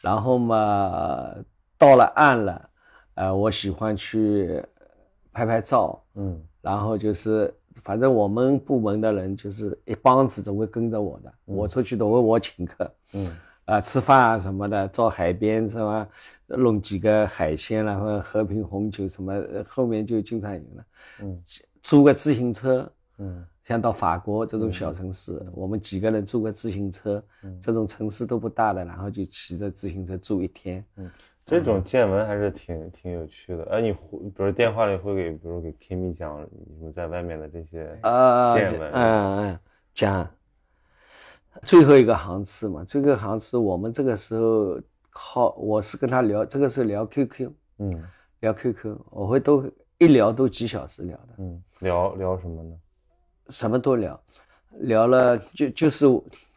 然后嘛，到了岸了，呃，我喜欢去拍拍照，嗯，然后就是，反正我们部门的人就是一帮子总会跟着我的，我出去都会我请客，嗯。啊，吃饭啊什么的，到海边是吧？弄几个海鲜然后喝瓶红酒什么，后面就经常有了。嗯，租个自行车，嗯，像到法国这种小城市，我们几个人租个自行车，这种城市都不大的，然后就骑着自行车住一天。嗯，这种见闻还是挺挺有趣的。哎，你比如电话里会给，比如给 Kimi 讲你们在外面的这些见闻，嗯嗯，讲。最后一个航次嘛，最后一个航次，我们这个时候靠，我是跟他聊，这个是聊 QQ，嗯，聊 QQ，我会都一聊都几小时聊的，嗯，聊聊什么呢？什么都聊，聊了就就是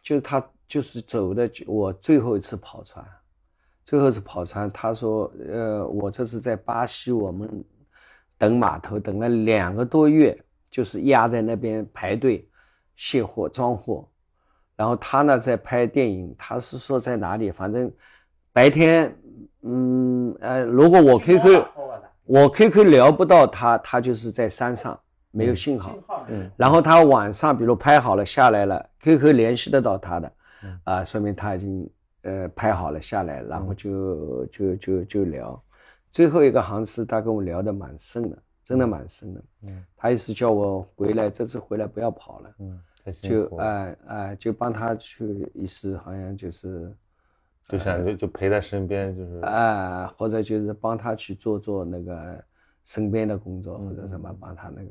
就他就是走的，我最后一次跑船，最后一次跑船，他说，呃，我这是在巴西，我们等码头等了两个多月，就是压在那边排队卸货装货。然后他呢在拍电影，他是说在哪里？反正白天，嗯呃，如果我 QQ 我 QQ 聊不到他，他就是在山上没有信号。嗯。然后他晚上比如拍好了下来了，QQ 联系得到他的，啊，说明他已经呃拍好了下来，然后就就就就聊。最后一个航次他跟我聊得蛮深的，真的蛮深的。嗯。他意思叫我回来，这次回来不要跑了。嗯。就哎哎，就帮他去，意思好像就是，就想就就陪在身边，就是哎，或者就是帮他去做做那个身边的工作，或者什么帮他那个，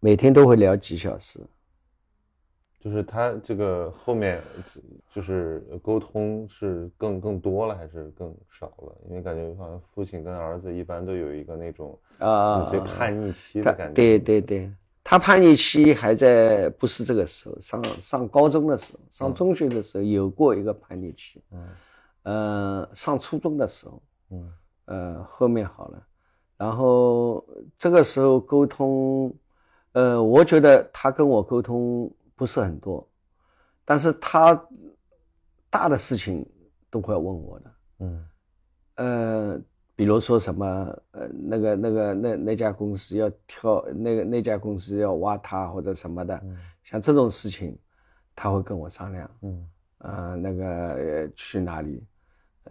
每天都会聊几小时。就是他这个后面就是沟通是更更多了还是更少了？因为感觉好像父亲跟儿子一般都有一个那种啊，有些叛逆期的感觉。对对对。他叛逆期还在，不是这个时候，上上高中的时候，上中学的时候有过一个叛逆期，嗯，呃，上初中的时候，嗯，呃，后面好了，然后这个时候沟通，呃，我觉得他跟我沟通不是很多，但是他大的事情都会问我的，嗯，呃。比如说什么，呃，那个、那个、那那家公司要跳，那个那家公司要挖他或者什么的，像这种事情，他会跟我商量，嗯，呃，那个去哪里，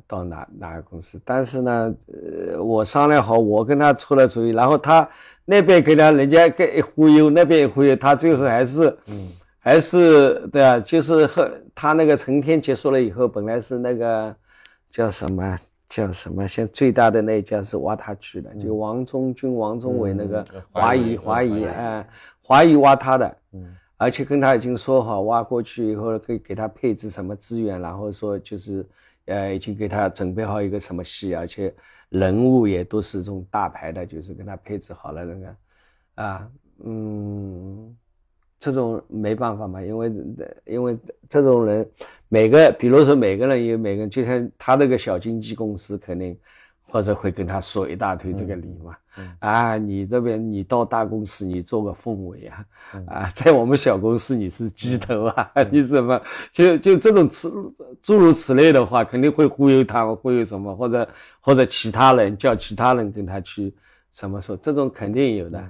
到哪哪个公司？但是呢，呃，我商量好，我跟他出了主意，然后他那边给他人家给忽悠，那边也忽悠，他最后还是，嗯，还是对啊，就是和他那个成天结束了以后，本来是那个叫什么叫什么，现最大的那家是挖他去的，就王中军、王中伟那个华谊华谊啊，华谊挖他的，嗯。而且跟他已经说好，挖过去以后可以给他配置什么资源，然后说就是，呃，已经给他准备好一个什么戏，而且人物也都是这种大牌的，就是跟他配置好了那个，啊，嗯，这种没办法嘛，因为因为这种人，每个比如说每个人有每个人，就像他那个小经纪公司肯定。或者会跟他说一大堆这个理嘛，啊，你这边你到大公司你做个凤尾啊，啊，在我们小公司你是鸡头啊，你什么？就就这种此诸如此类的话，肯定会忽悠他，忽悠什么，或者或者其他人叫其他人跟他去什么说，这种肯定有的，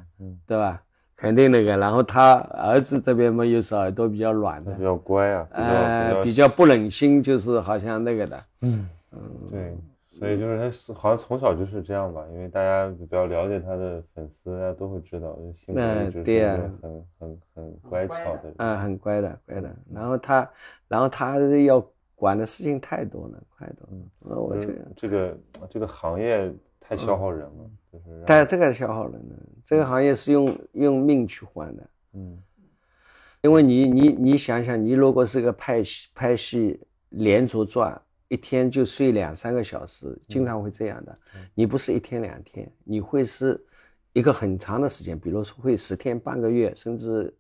对吧？肯定那个，然后他儿子这边嘛又是耳朵比较软的，比较乖啊，呃，比较不忍心，就是好像那个的，嗯。嗯，对。所以就是他好像从小就是这样吧，因为大家比较了解他的粉丝，大家都会知道，性格就是很很很乖巧的，嗯，很乖的，乖的。然后他，然后他要管的事情太多了，太多了。那我觉得。这个这个行业太消耗人了，就是。但这个消耗了呢，这个行业是用用命去换的，嗯，因为你你你想想，你如果是个拍戏拍戏连轴转。一天就睡两三个小时，经常会这样的。你不是一天两天，你会是一个很长的时间，比如说会十天、半个月，甚至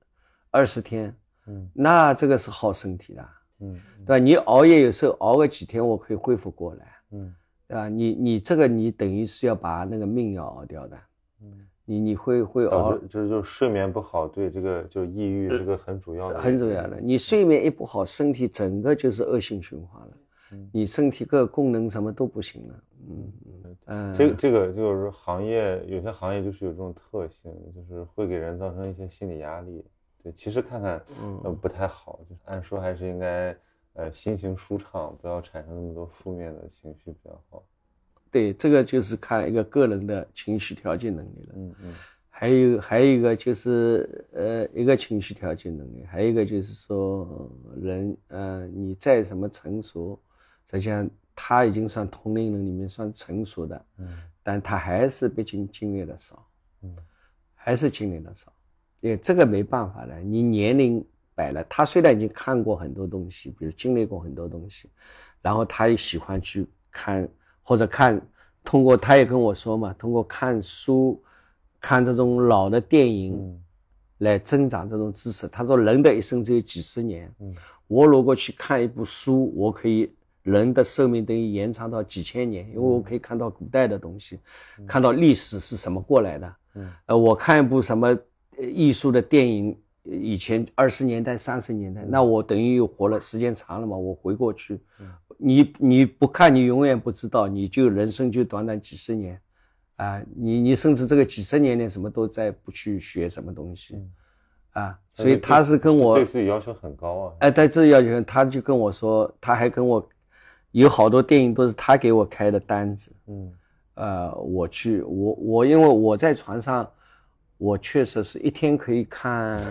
二十天。嗯，那这个是耗身体的。嗯，对吧？你熬夜有时候熬个几天，我可以恢复过来。嗯，对吧？你你这个你等于是要把那个命要熬掉的。嗯，你你会会熬，就是就是睡眠不好，对这个就抑郁是个很主要的。很主要的，你睡眠一不好，身体整个就是恶性循环了。你身体各功能什么都不行了，嗯嗯，这这个就是行业，有些行业就是有这种特性，就是会给人造成一些心理压力。对，其实看看，嗯，不太好，就是按说还是应该，呃，心情舒畅，不要产生那么多负面的情绪比较好。对，这个就是看一个个人的情绪调节能力了。嗯嗯，还有还有一个就是，呃，一个情绪调节能力，还有一个就是说，人，呃，你再怎么成熟。实际上他已经算同龄人里面算成熟的，嗯，但他还是毕竟经历的少，嗯，还是经历的少，因为这个没办法的，你年龄摆了，他虽然已经看过很多东西，比如经历过很多东西，然后他也喜欢去看或者看，通过他也跟我说嘛，通过看书，看这种老的电影，来增长这种知识。他说人的一生只有几十年，嗯，我如果去看一部书，我可以。人的寿命等于延长到几千年，因为我可以看到古代的东西，看到历史是什么过来的。嗯，呃，我看一部什么艺术的电影，以前二十年代、三十年代，那我等于又活了时间长了嘛？我回过去，你你不看，你永远不知道，你就人生就短短几十年，啊，你你甚至这个几十年连什么都在不去学什么东西，啊，所以他是跟我对自己要求很高啊。哎，对自己要求，他就跟我说，他还跟我。有好多电影都是他给我开的单子，嗯，呃，我去，我我因为我在船上，我确实是一天可以看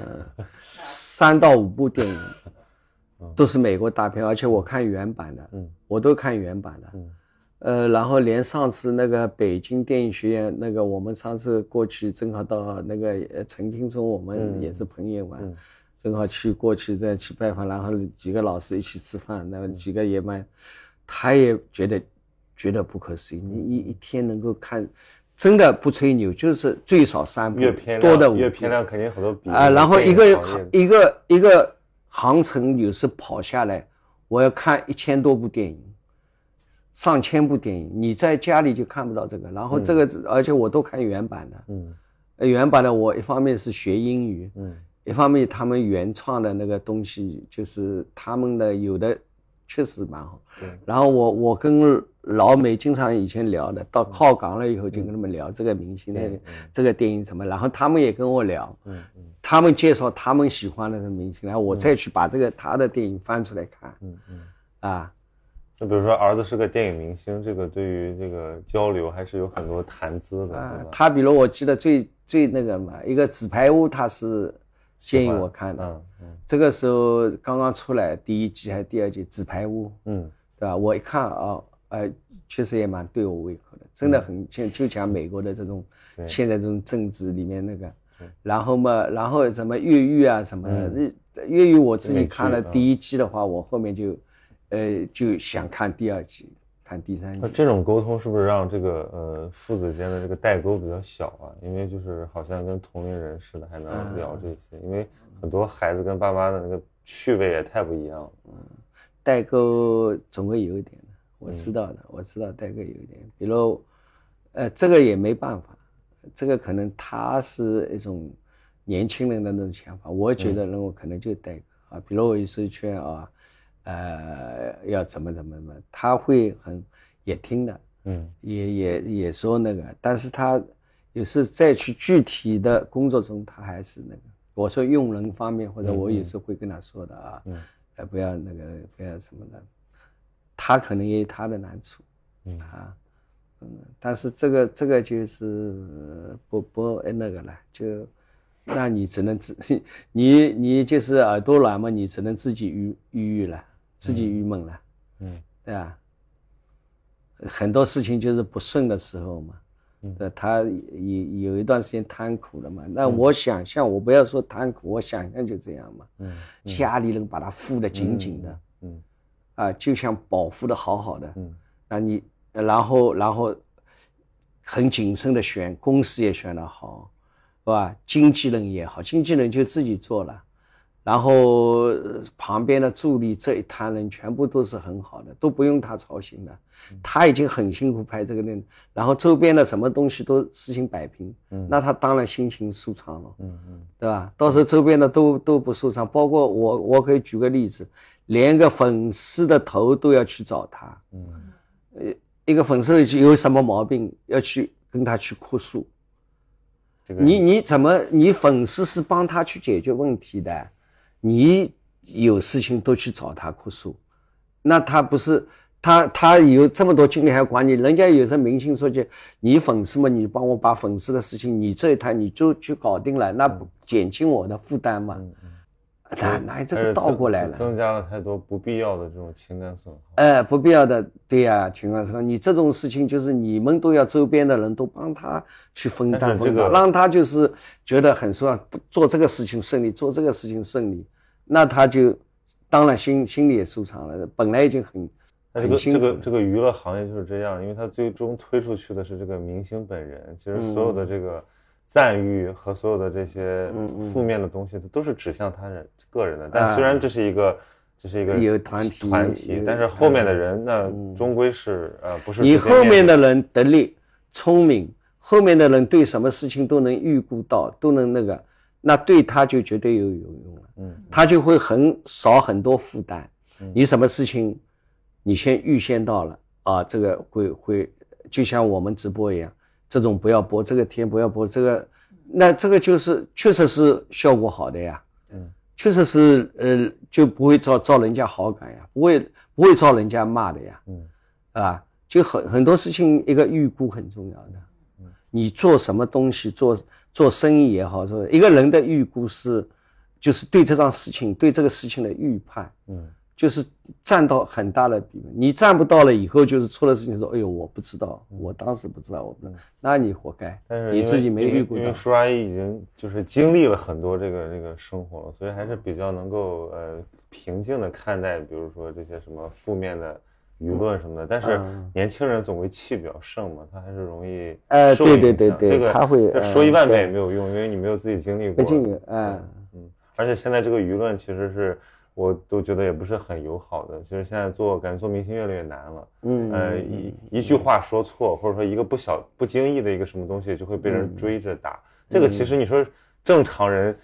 三到五部电影，都是美国大片，而且我看原版的，嗯，我都看原版的，嗯，呃，然后连上次那个北京电影学院那个，我们上次过去正好到那个呃陈金松，我们也是朋友嘛，正好去过去再去拜访，然后几个老师一起吃饭，那几个也蛮。他也觉得觉得不可思议，你一一天能够看，真的不吹牛，就是最少三部，多的五月片量肯定很多啊。然后一个一个一个航程有时跑下来，我要看一千多部电影，上千部电影，你在家里就看不到这个。然后这个而且我都看原版的，嗯，原版的我一方面是学英语，嗯，一方面他们原创的那个东西就是他们的有的。确实蛮好。对。然后我我跟老美经常以前聊的，到靠港了以后就跟他们聊这个明星的这个电影什么，然后他们也跟我聊，嗯嗯，他们介绍他们喜欢的明星，然后我再去把这个他的电影翻出来看，嗯嗯，啊，那比如说儿子是个电影明星，这个对于这个交流还是有很多谈资的。啊，他比如我记得最最那个嘛，一个纸牌屋，他是建议我看的。嗯嗯。这个时候刚刚出来第一季还是第二季纸牌屋？嗯，对吧？我一看啊，呃，确实也蛮对我胃口的，真的很像就讲美国的这种现在这种政治里面那个。然后嘛，然后什么越狱啊什么的，越狱我自己看了第一季的话，我后面就。呃，就想看第二季，看第三集。那这种沟通是不是让这个呃父子间的这个代沟比较小啊？因为就是好像跟同龄人似的，还能聊这些。因为很多孩子跟爸妈的那个趣味也太不一样了。嗯，代沟总会有一点的，我知道的，我知道代哥有一点。比如，呃，这个也没办法，这个可能他是一种年轻人的那种想法，我觉得那我可能就代哥啊。比如我有时候劝啊。呃，要怎么怎么怎么，他会很也听的，嗯，也也也说那个，但是他有时再去具体的工作中，他还是那个。我说用人方面，或者我有时候会跟他说的啊，嗯，呃，不要那个不要什么的，他可能也有他的难处，嗯啊，嗯，但是这个这个就是不不那个了，就那你只能自 你你就是耳朵软嘛，你只能自己郁郁郁了。自己郁闷了，嗯，对吧？很多事情就是不顺的时候嘛，嗯，他有有一段时间贪苦了嘛。那我想象，我不要说贪苦，我想象就这样嘛，嗯，家里人把他护得紧紧的，嗯，啊，就像保护的好好的，嗯，那你然后然后很谨慎的选公司也选得好，是吧？经纪人也好，经纪人就自己做了。然后旁边的助理这一摊人全部都是很好的，都不用他操心的，他已经很辛苦拍这个人，然后周边的什么东西都事情摆平，嗯，那他当然心情舒畅了，嗯嗯，对吧？到时候周边的都都不舒畅，包括我，我可以举个例子，连个粉丝的头都要去找他，嗯，呃，一个粉丝有什么毛病要去跟他去哭诉，这个你你怎么你粉丝是帮他去解决问题的？你有事情都去找他哭诉，那他不是他他有这么多精力还管你？人家有时候明星说句，你粉丝嘛，你帮我把粉丝的事情你这一摊你就去搞定了，那不减轻我的负担吗？哪哪这个倒过来了？增加了太多不必要的这种情感损耗。哎，不必要的，对呀，情感损耗。你这种事情就是你们都要周边的人都帮他去分担分担，让他就是觉得很说做这个事情顺利，做这个事情顺利。那他就当然心心里也舒畅了，本来已经很，那这个这个这个娱乐行业就是这样，因为他最终推出去的是这个明星本人，其实所有的这个赞誉和所有的这些负面的东西，都是指向他人个人的。但虽然这是一个这是一个团体团体，但是后面的人那终归是呃不是你后面的人得力聪明，后面的人对什么事情都能预估到，都能那个。那对他就绝对有有用了，嗯，他就会很少很多负担。你什么事情，你先预先到了啊，这个会会就像我们直播一样，这种不要播，这个天不要播，这个那这个就是确实是效果好的呀，嗯，确实是呃就不会招招人家好感呀，不会不会招人家骂的呀，嗯，啊，就很很多事情一个预估很重要的，嗯，你做什么东西做。做生意也好，说一个人的预估是，就是对这桩事情、对这个事情的预判，嗯，就是占到很大的比分。你占不到了以后，就是出了事情说，哎呦，我不知道，我当时不知道，我不知道，那你活该。但是你自己没预估到。因为叔阿姨已经就是经历了很多这个这个生活了，所以还是比较能够呃平静的看待，比如说这些什么负面的。舆论什么的，但是年轻人总归气比较盛嘛，他还是容易受影响。对对对对，这个他会说一万遍也没有用，因为你没有自己经历过。经历，嗯嗯。而且现在这个舆论其实是，我都觉得也不是很友好的。其实现在做感觉做明星越来越难了。嗯。呃，一一句话说错，或者说一个不小不经意的一个什么东西，就会被人追着打。这个其实你说正常人。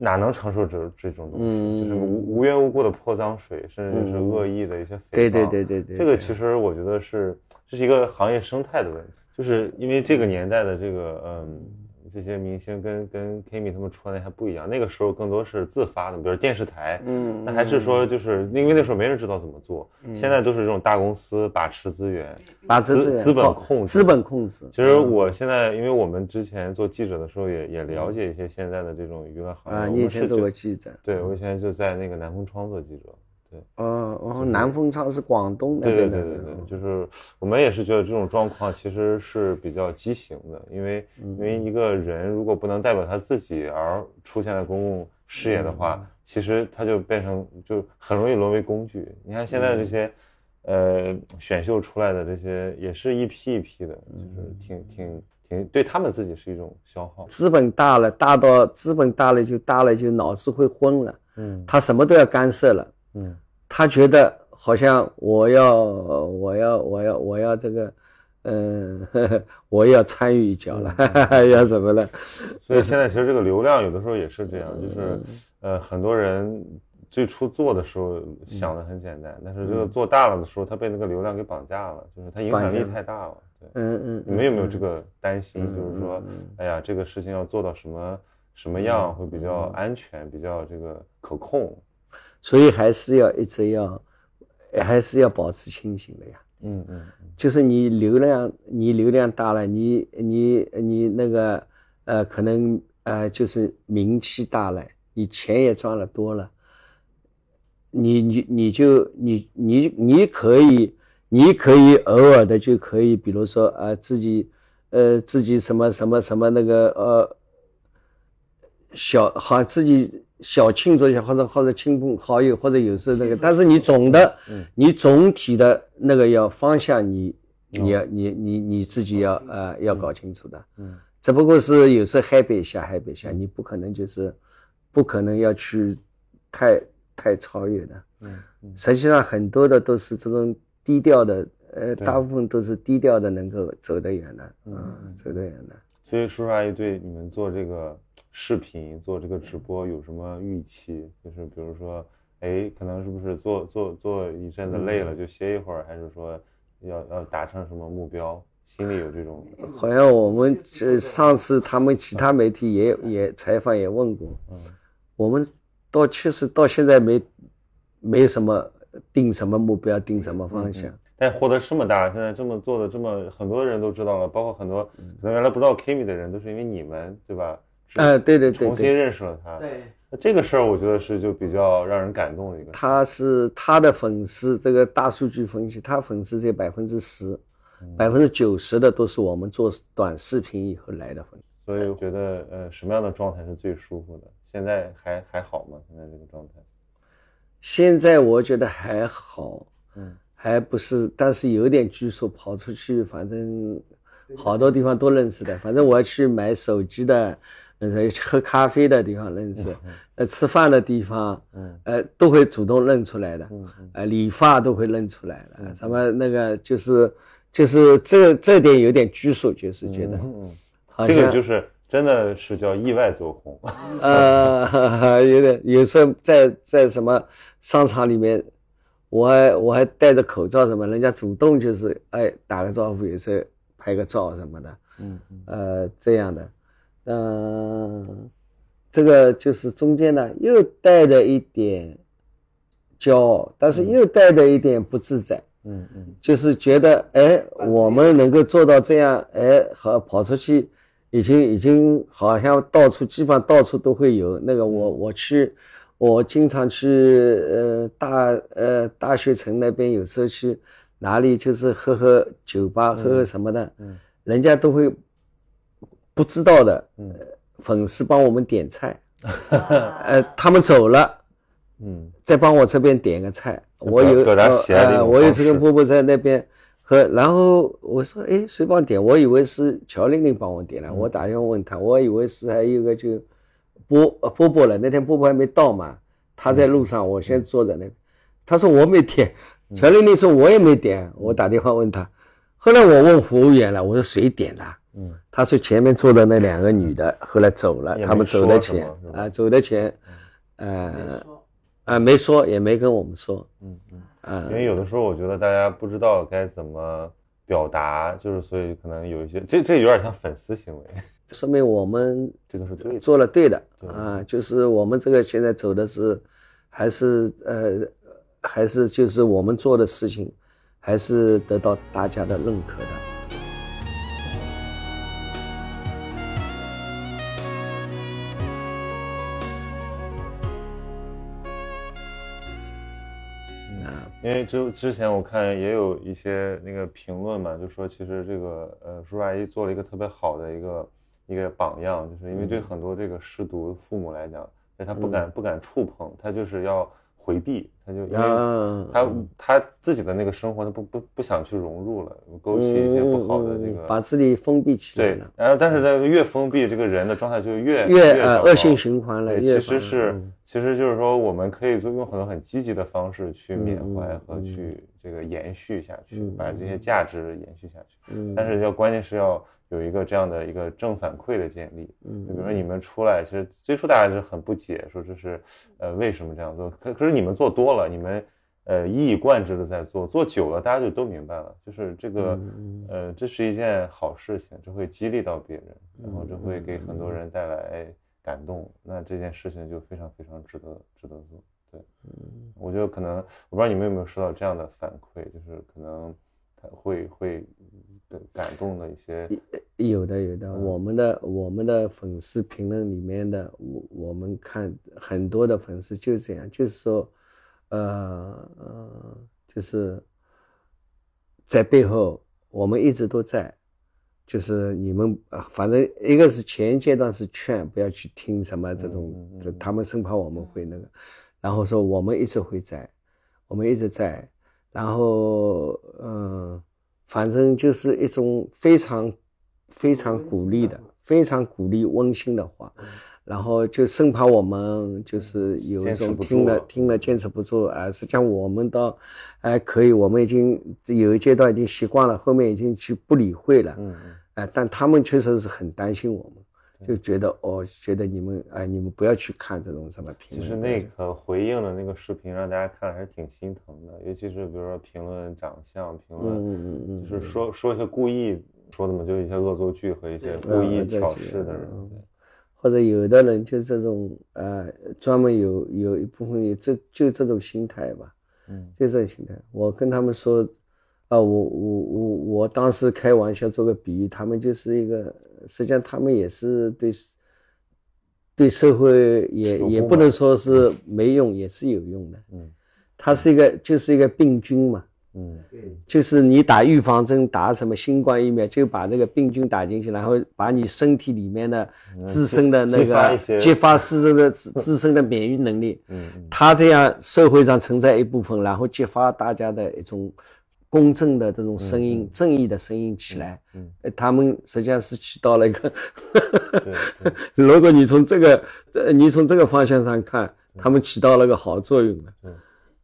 哪能承受这这种东西？就是无无缘无故的泼脏水，甚至是恶意的一些诽谤。对对对对对，这个其实我觉得是这是一个行业生态的问题，就是因为这个年代的这个嗯这些明星跟跟 Kimi 他们出来还不一样，那个时候更多是自发的，比如电视台，嗯，那还是说就是因为那时候没人知道怎么做，现在都是这种大公司把持资源，把持资资本控制，资本控制。其实我现在，因为我们之前做记者的时候也也了解一些现在的这种娱乐行业。啊，你以前做过记者？对，我以前就在那个南风窗做记者。对，哦哦，南风昌是广东那边的。对对对对，就是我们也是觉得这种状况其实是比较畸形的，因为因为一个人如果不能代表他自己而出现在公共视野的话，其实他就变成就很容易沦为工具。你看现在这些，呃，选秀出来的这些也是一批一批的，就是挺挺挺对他们自己是一种消耗。资本大了，大到资本大了就大了就脑子会昏了，嗯，他什么都要干涉了。嗯，他觉得好像我要，我要，我要，我要这个，嗯，我要参与一脚了，要怎么了？所以现在其实这个流量有的时候也是这样，就是，呃，很多人最初做的时候想的很简单，但是这个做大了的时候，他被那个流量给绑架了，就是他影响力太大了。对，嗯嗯，你们有没有这个担心？就是说，哎呀，这个事情要做到什么什么样会比较安全，比较这个可控？所以还是要一直要，还是要保持清醒的呀。嗯嗯，就是你流量，你流量大了，你你你那个呃，可能呃，就是名气大了，你钱也赚了多了，你你你就你你你可以，你可以偶尔的就可以，比如说啊，自己呃自己什么什么什么那个呃小好自己。小庆祝一下，或者或者亲朋好友，或者有时候那个，但是你总的，你总体的那个要方向，你你要你你你自己要呃要搞清楚的。嗯，只不过是有时候 happy 一下 happy 一下，你不可能就是不可能要去太太超越的。嗯，实际上很多的都是这种低调的，呃，大部分都是低调的，能够走得远的。嗯，走得远的。所以叔叔阿姨对你们做这个。视频做这个直播有什么预期？就是比如说，哎，可能是不是做做做一阵子累了就歇一会儿，还是说要要达成什么目标？心里有这种？好像我们这上次他们其他媒体也也采访也问过，嗯，我们到确实到现在没没什么定什么目标，定什么方向。但获得这么大，现在这么做的这么很多人都知道了，包括很多可能原来不知道 Kimi 的人，都是因为你们，对吧？哎，对对对，重新认识了他。对，那这个事儿我觉得是就比较让人感动的一个。他是他的粉丝，这个大数据分析，他粉丝这百分之十，百分之九十的都是我们做短视频以后来的粉。所以我觉得，呃，什么样的状态是最舒服的？现在还还好吗？现在这个状态？现在我觉得还好，嗯，还不是，但是有点拘束，跑出去，反正好多地方都认识的。反正我要去买手机的。呃，喝咖啡的地方认识，呃，吃饭的地方，呃，都会主动认出来的，呃，理发都会认出来的，什么那个就是就是这这点有点拘束，就是觉得，这个就是真的是叫意外走红，呃，有点有时候在在什么商场里面，我还我还戴着口罩什么，人家主动就是哎打个招呼，有时候拍个照什么的，嗯，呃这样的。嗯，这个就是中间呢，又带着一点骄傲，但是又带着一点不自在。嗯嗯，就是觉得，哎，我们能够做到这样，哎，好跑出去，已经已经好像到处基本上到处都会有那个我我去，我经常去呃大呃大学城那边，有时候去哪里就是喝喝酒吧，喝喝什么的，嗯，人家都会。不知道的，嗯，粉丝帮我们点菜，呃，他们走了，嗯，再帮我这边点个菜，我有呃，我有这个波波在那边和，然后我说，哎，谁帮点？我以为是乔玲玲帮我点了，我打电话问他，我以为是还有个就波波波了，那天波波还没到嘛，他在路上，我先坐在那边，他说我没点，乔玲玲说我也没点，我打电话问他，后来我问服务员了，我说谁点的？嗯，他说前面坐的那两个女的后来走了，他们走的前啊，走的前，呃，啊没说，也没跟我们说，嗯嗯，啊，因为有的时候我觉得大家不知道该怎么表达，就是所以可能有一些，这这有点像粉丝行为，说明我们 这个是对做了对的啊，就是我们这个现在走的是，还是呃，还是就是我们做的事情，还是得到大家的认可的。因为之之前我看也有一些那个评论嘛，就说其实这个呃叔叔阿姨做了一个特别好的一个一个榜样，就是因为对很多这个失独父母来讲，他不敢不敢触碰，他就是要。回避，他就因为他他自己的那个生活，他不不不想去融入了，勾起一些不好的这个，把自己封闭起来了。对，然后但是他越封闭，这个人的状态就越越恶性循环了。其实是，其实就是说，我们可以做用很多很积极的方式去缅怀和去这个延续下去，把这些价值延续下去。嗯，但是要关键是要。有一个这样的一个正反馈的建立，嗯，比如说你们出来，其实最初大家是很不解，说这是，呃，为什么这样做？可可是你们做多了，你们，呃，一以贯之的在做，做久了，大家就都明白了，就是这个，呃，这是一件好事情，这会激励到别人，然后这会给很多人带来感动，那这件事情就非常非常值得值得做，对，嗯，我觉得可能我不知道你们有没有收到这样的反馈，就是可能他会会。的感动的一些，有的有的，我们的我们的粉丝评论里面的，我我们看很多的粉丝就是这样，就是说，呃呃，就是在背后我们一直都在，就是你们反正一个是前阶段是劝不要去听什么这种，这他们生怕我们会那个，然后说我们一直会在，我们一直在，然后嗯。反正就是一种非常非常鼓励的、非常鼓励、温馨的话，然后就生怕我们就是有一种听了听了坚持不住啊。实际上我们倒哎可以，我们已经有一阶段已经习惯了，后面已经去不理会了。嗯嗯。哎，但他们确实是很担心我们。就觉得哦，觉得你们哎，你们不要去看这种什么评论。其实那个回应的那个视频让大家看还是挺心疼的，尤其是比如说评论长相，评论嗯嗯嗯就是说说一些故意说的嘛，就一些恶作剧和一些故意挑事的人，或者有的人就这种呃，专门有有一部分有这就这种心态吧，嗯，就这种心态。我跟他们说，啊，我我我我当时开玩笑做个比喻，他们就是一个。实际上，他们也是对对社会也也不能说是没用，也是有用的。嗯，它是一个就是一个病菌嘛。嗯，对，就是你打预防针，打什么新冠疫苗，就把那个病菌打进去，然后把你身体里面的自身的那个激发自身的自身的免疫能力。嗯，它这样社会上存在一部分，然后激发大家的一种。公正的这种声音，正义的声音起来，嗯，他们实际上是起到了一个，如果你从这个，呃，你从这个方向上看，他们起到了个好作用的，嗯，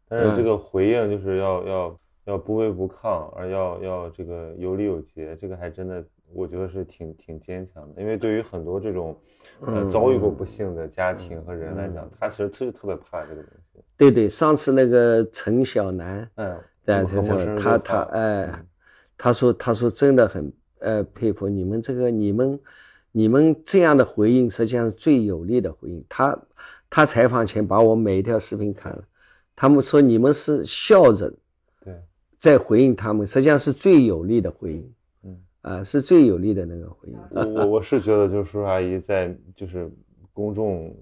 但是这个回应就是要要要不卑不亢，而要要这个有礼有节，这个还真的我觉得是挺挺坚强的，因为对于很多这种呃遭遇过不幸的家庭和人来讲，他其实特特别怕这个东西。对对，上次那个陈小南，嗯。对，就是他他哎，他说他说真的很呃佩服你们这个你们你们这样的回应实际上是最有力的回应。他他采访前把我每一条视频看了，他们说你们是笑着对在回应他们，实际上是最有力的回应。嗯啊，是最有力的那个回应。我我是觉得就是叔叔阿姨在就是公众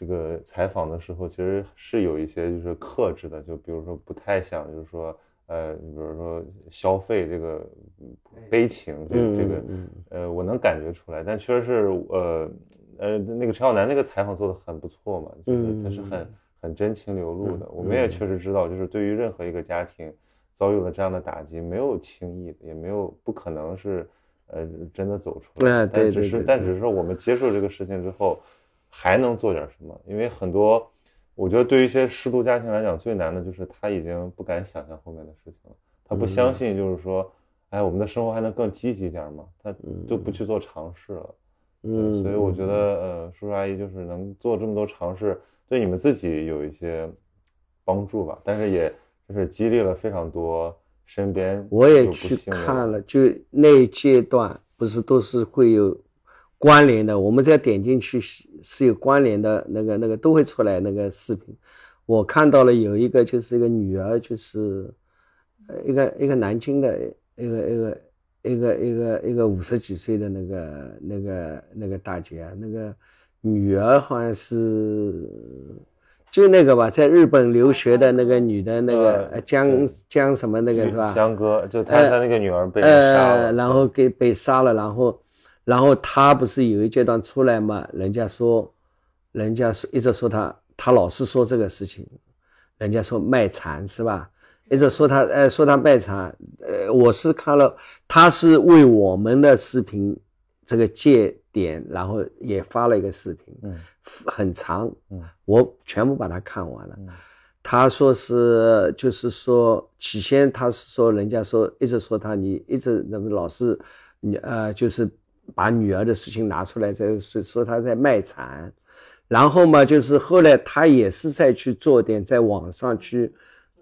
这个采访的时候，其实是有一些就是克制的，就比如说不太想就是说。呃，你比如说消费这个悲情，这这个，呃，我能感觉出来，但确实是，呃，呃，那个陈小南那个采访做的很不错嘛，就是他是很很真情流露的。我们也确实知道，就是对于任何一个家庭遭遇了这样的打击，没有轻易的，也没有不可能是，呃，真的走出来。但只是，但只是说我们接受这个事情之后，还能做点什么？因为很多。我觉得对于一些失独家庭来讲，最难的就是他已经不敢想象后面的事情了。他不相信，就是说，哎，我们的生活还能更积极一点吗？他就不去做尝试了。嗯，所以我觉得，呃，叔叔阿姨就是能做这么多尝试，对你们自己有一些帮助吧。但是也就是激励了非常多身边我也去看了，就那一阶段不是都是会有关联的，我们只要点进去是有关联的那个那个都会出来那个视频。我看到了有一个就是一个女儿，就是一个一个南京的一个一个一个一个一个五十几岁的那个那个那个大姐啊，那个女儿好像是。就那个吧，在日本留学的那个女的，那个江江什么那个是吧？江哥，就他他那个女儿被杀了，然后给被杀了，然后，然后他不是有一阶段出来嘛？人家说，人家说一直说他，他老是说这个事情，人家说卖惨是吧？一直说他，呃，说他卖惨，呃，我是看了，他是为我们的视频这个借点，然后也发了一个视频，嗯。很长，嗯，我全部把它看完了。他说是，就是说，起先他是说，人家说一直说他，你一直那么老是，你呃，就是把女儿的事情拿出来，在是说他在卖惨，然后嘛，就是后来他也是在去做点，在网上去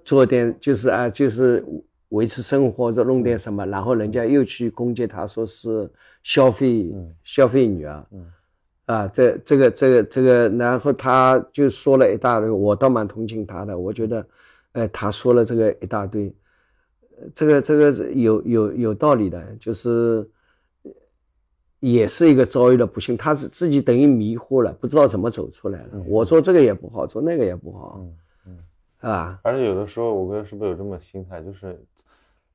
做点，就是啊，就是维持生活，者弄点什么，然后人家又去攻击他，说是消费消费女儿。啊，这这个这个这个，然后他就说了一大堆，我倒蛮同情他的。我觉得，哎，他说了这个一大堆，这个这个有有有道理的，就是也是一个遭遇了不幸，他是自己等于迷糊了，不知道怎么走出来了。我做这个也不好，做那个也不好，嗯嗯，啊。而且有的时候，我哥是不是有这么心态，就是，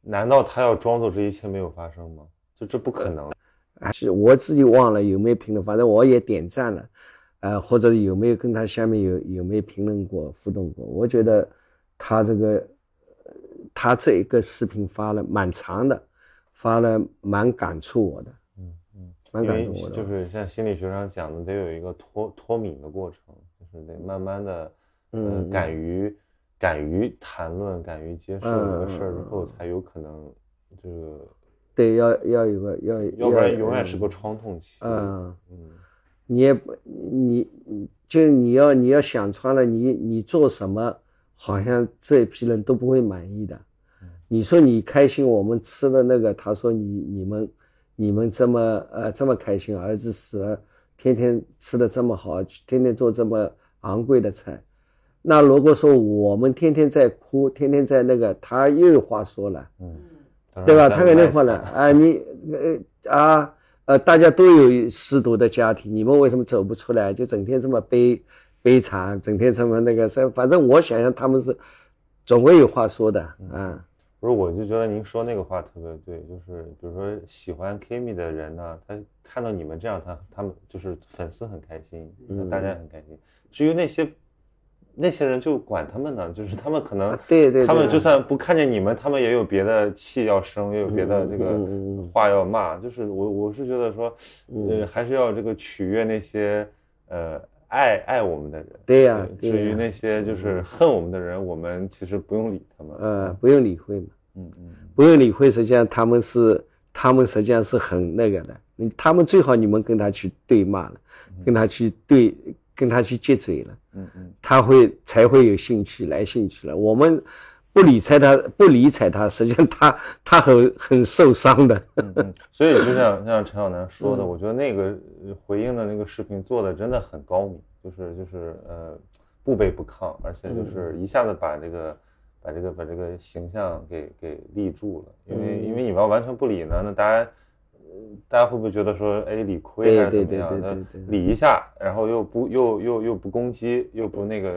难道他要装作这一切没有发生吗？就这不可能。还是我自己忘了有没有评论，反正我也点赞了，呃，或者有没有跟他下面有有没有评论过互动过？我觉得他这个他这一个视频发了蛮长的，发了蛮感触我的，蛮感动的。就是像心理学上讲的，得有一个脱脱敏的过程，就是得慢慢的，嗯，敢于敢于谈论，敢于接受这个事儿之后，才有可能这个。对，要要有个要，要不然永远是个创痛期。嗯嗯，你也不你就你要你要想穿了，你你做什么，好像这一批人都不会满意的。你说你开心，我们吃的那个，他说你你们你们这么呃这么开心，儿子死了，天天吃的这么好，天天做这么昂贵的菜，那如果说我们天天在哭，天天在那个，他又有话说了。嗯。对吧？他肯定会了啊！你呃啊呃，大家都有失独的家庭，你们为什么走不出来？就整天这么悲悲惨，整天这么那个是？反正我想想，他们是总会有话说的啊。不是，我就觉得您说那个话特别对，就是比如说喜欢 Kimi 的人呢，他看到你们这样，他他们就是粉丝很开心，大家很开心。至于那些。那些人就管他们呢，就是他们可能，对对，他们就算不看见你们，他们也有别的气要生，也有别的这个话要骂。就是我我是觉得说，呃，还是要这个取悦那些呃爱爱我们的人。对呀。至于那些就是恨我们的人，我们其实不用理他们。呃，不用理会嘛。嗯嗯。不用理会，实际上他们是他们实际上是很那个的。他们最好你们跟他去对骂了，跟他去对。跟他去接嘴了，嗯嗯，他会才会有兴趣来兴趣了。我们不理睬他，不理睬他，实际上他他很很受伤的。嗯嗯，所以就像像陈小南说的，我觉得那个回应的那个视频做的真的很高明，就是就是呃不卑不亢，而且就是一下子把这个把这个把这个形象给给立住了。因为因为你们要完全不理呢，那大家。大家会不会觉得说，哎，理亏还是怎么样那？理一下，然后又不又又又不攻击，又不那个，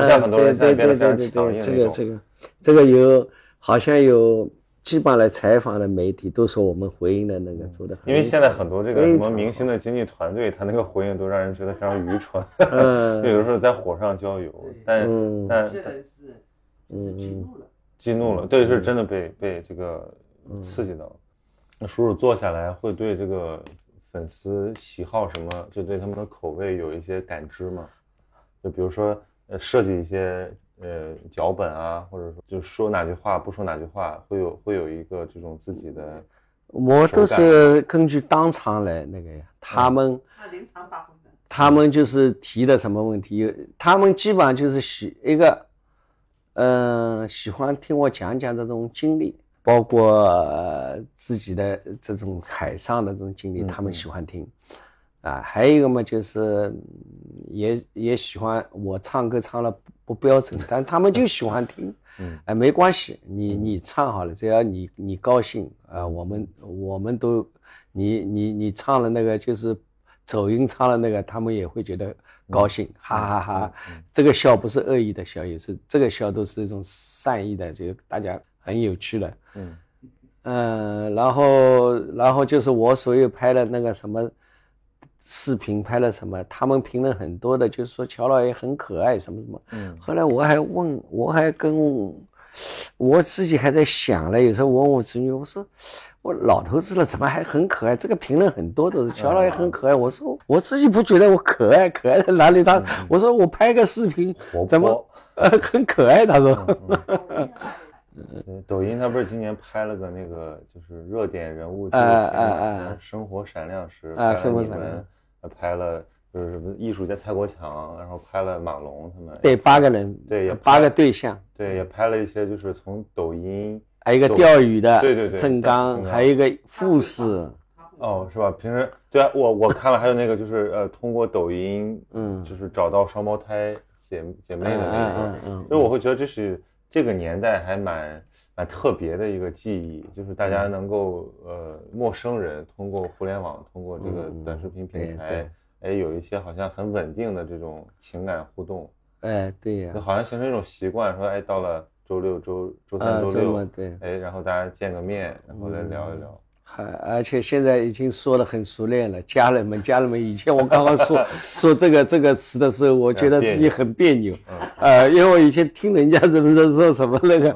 不像很多人现在变得非常强硬这个这个这个有好像有基本上来采访的媒体都说我们回应的那个做的。因为现在很多这个什么明星的经纪团队，他那个回应都让人觉得非常愚蠢。嗯。有的时候在火上浇油，但但是激怒了。激怒了，对，是真的被被这个刺激到了。那叔叔坐下来会对这个粉丝喜好什么，就对他们的口味有一些感知吗？就比如说，呃，设计一些呃脚本啊，或者说就说哪句话不说哪句话，会有会有一个这种自己的。我都是根据当场来那个呀，他们。临场发挥的。他们就是提的什么问题？他们基本上就是喜一个，嗯，喜欢听我讲讲这种经历。包括自己的这种海上的这种经历，他们喜欢听，啊，还有一个嘛，就是也也喜欢我唱歌唱了不标准，但他们就喜欢听。嗯，哎，没关系，你你唱好了，只要你你高兴啊，我们我们都，你你你唱了那个就是走音唱了那个，他们也会觉得高兴，哈哈哈。这个笑不是恶意的笑，也是这个笑都是一种善意的，就大家很有趣的。嗯嗯，然后然后就是我所有拍的那个什么。视频拍了什么？他们评论很多的，就是说乔老爷很可爱，什么什么。嗯。后来我还问，我还跟我自己还在想了，有时候问我侄女，我说我老头子了，怎么还很可爱？这个评论很多都是乔老爷很可爱。我说我自己不觉得我可爱，可爱在哪里？他我说我拍个视频怎么呃很可爱？他说。嗯，抖音他不是今年拍了个那个就是热点人物纪录片，生活闪亮时，啊，生活闪亮，拍了就是什么艺术家蔡国强，然后拍了马龙他们，对，八个人，对，也八个对象，对，也拍了一些就是从抖音，还有一个钓鱼的，对对对，郑刚，还有一个护士，哦，是吧？平时对啊，我我看了，还有那个就是呃，通过抖音，嗯，就是找到双胞胎姐姐妹的那个，嗯所以我会觉得这是。这个年代还蛮蛮特别的一个记忆，就是大家能够呃陌生人通过互联网，通过这个短视频平台，哎有一些好像很稳定的这种情感互动，哎对呀，就好像形成一种习惯，说哎到了周六周周三周六，对，哎然后大家见个面，然后来聊一聊。还而且现在已经说的很熟练了，家人们，家人们。以前我刚刚说 说这个这个词的时候，我觉得自己很别扭，呃，因为我以前听人家怎么说说什么那个，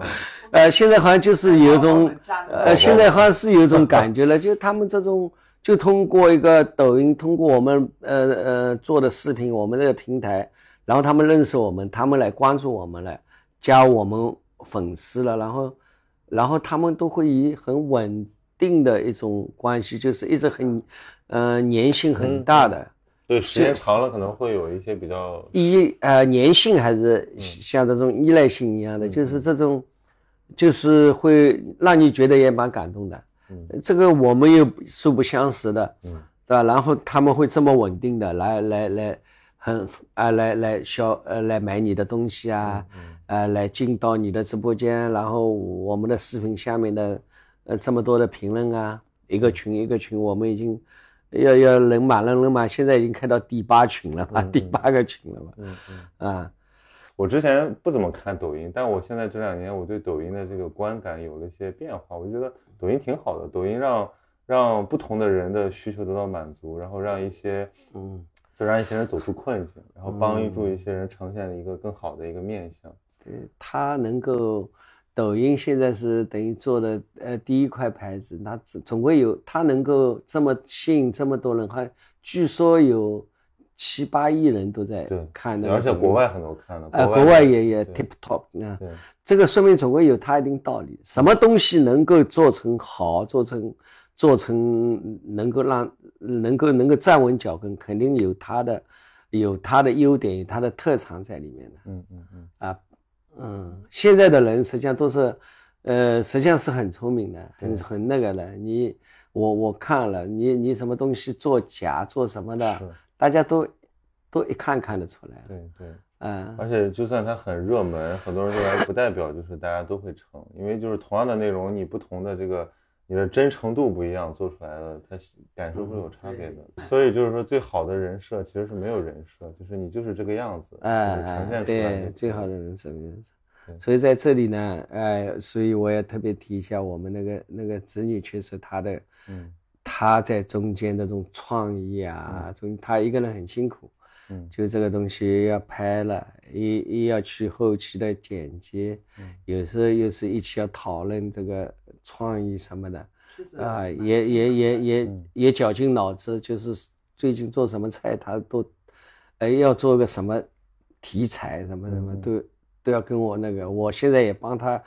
呃，现在好像就是有一种，呃，现在好像是有一种感觉了，就他们这种，就通过一个抖音，通过我们呃呃做的视频，我们这个平台，然后他们认识我们，他们来关注我们了，加我们粉丝了，然后然后他们都会以很稳。定的一种关系，就是一直很，呃，粘性很大的。对，时间长了可能会有一些比较依呃粘性还是像这种依赖性一样的，就是这种，就是会让你觉得也蛮感动的。嗯，这个我们又素不相识的，嗯，对吧？然后他们会这么稳定的来来来，很啊来来消呃来买你的东西啊，呃来进到你的直播间，然后我们的视频下面的。呃，这么多的评论啊，一个群一个群，我们已经要要人满了人满，现在已经开到第八群了吧？第八个群了嘛？嗯嗯啊，我之前不怎么看抖音，但我现在这两年我对抖音的这个观感有了一些变化，我就觉得抖音挺好的，抖音让让不同的人的需求得到满足，然后让一些嗯，就让一些人走出困境，然后帮助一些人呈现一个更好的一个面相。对，他能够。抖音现在是等于做的呃第一块牌子，那总总归有它能够这么吸引这么多人，还据说有七八亿人都在看的，而且国外很多看的，呃，国外也也 tip top 啊，这个说明总归有它一定道理。什么东西能够做成好，做成做成能够让能够能够站稳脚跟，肯定有它的有它的优点，有它的特长在里面的。嗯嗯嗯啊。嗯，现在的人实际上都是，呃，实际上是很聪明的，很很那个的。你我我看了，你你什么东西做假做什么的，大家都都一看看得出来。对对，嗯。而且就算它很热门，很多人都来，不代表就是大家都会成，因为就是同样的内容，你不同的这个。你的真诚度不一样，做出来的它感受会有差别的。所以就是说，最好的人设其实是没有人设，就是你就是这个样子，哎，呈现出来。对，最好的人设，所以在这里呢，哎，所以我也特别提一下我们那个那个子女，确实他的，嗯，他在中间那种创意啊，中他一个人很辛苦。嗯，就这个东西要拍了，一一要去后期的剪辑，嗯，有时候又是一起要讨论这个创意什么的，啊，也也也也也绞尽脑汁，就是最近做什么菜，他都，哎，要做个什么题材，什么什么都都要跟我那个，我现在也帮他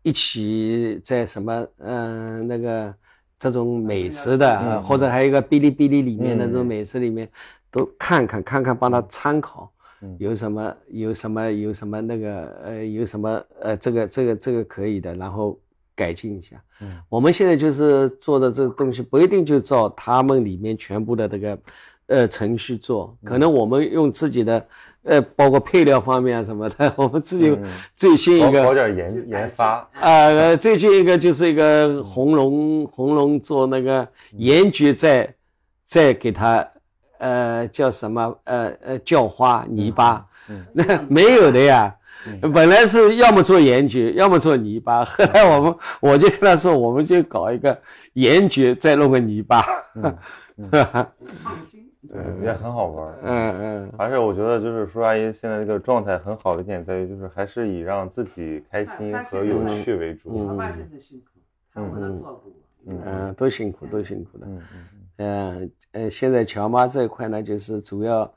一起在什么，嗯，那个这种美食的，或者还有一个哔哩哔哩里面的这种美食里面。都看看看看，帮他参考，有什么有什么有什么那个呃有什么呃这个这个这个可以的，然后改进一下。嗯，我们现在就是做的这个东西不一定就照他们里面全部的这个呃程序做，可能我们用自己的，呃，包括配料方面啊什么的，我们自己最新一个搞点研研发啊，最近一个就是一个红龙红龙做那个盐焗再再给它呃叫什么呃呃叫花泥巴，那没有的呀。本来是要么做盐焗，要么做泥巴。后来我们我就跟他说，我们就搞一个盐焗，再弄个泥巴。创新，对，也很好玩。嗯嗯。而且我觉得，就是叔阿姨现在这个状态很好的一点在于，就是还是以让自己开心和有趣为主。嗯嗯。辛苦，他们能照顾嗯，都辛苦，都辛苦的。嗯嗯。嗯呃，现在乔妈这一块呢，就是主要。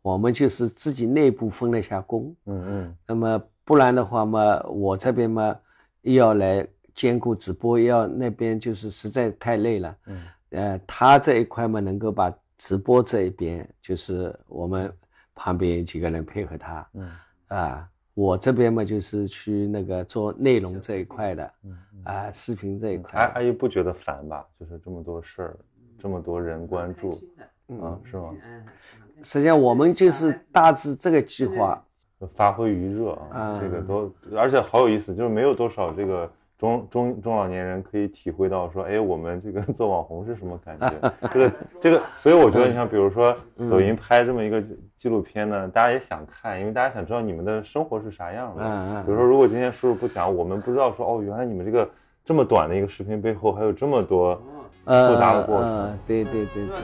我们就是自己内部分了一下工，嗯嗯，那么不然的话嘛，我这边嘛又要来兼顾直播，要那边就是实在太累了，嗯，呃，他这一块嘛能够把直播这一边，就是我们旁边几个人配合他，嗯，啊，我这边嘛就是去那个做内容这一块的，嗯啊，视频这一块，阿阿姨不觉得烦吧？就是这么多事儿，这么多人关注，嗯，是吗？实际上，我们就是大致这个计划，发挥余热啊，这个都，而且好有意思，就是没有多少这个中中中老年人可以体会到说，哎，我们这个做网红是什么感觉？这个这个，所以我觉得，你像比如说抖音拍这么一个纪录片呢，大家也想看，因为大家想知道你们的生活是啥样的。嗯嗯。比如说，如果今天叔叔不讲，我们不知道说，哦，原来你们这个这么短的一个视频背后还有这么多复杂的过程。对对对对。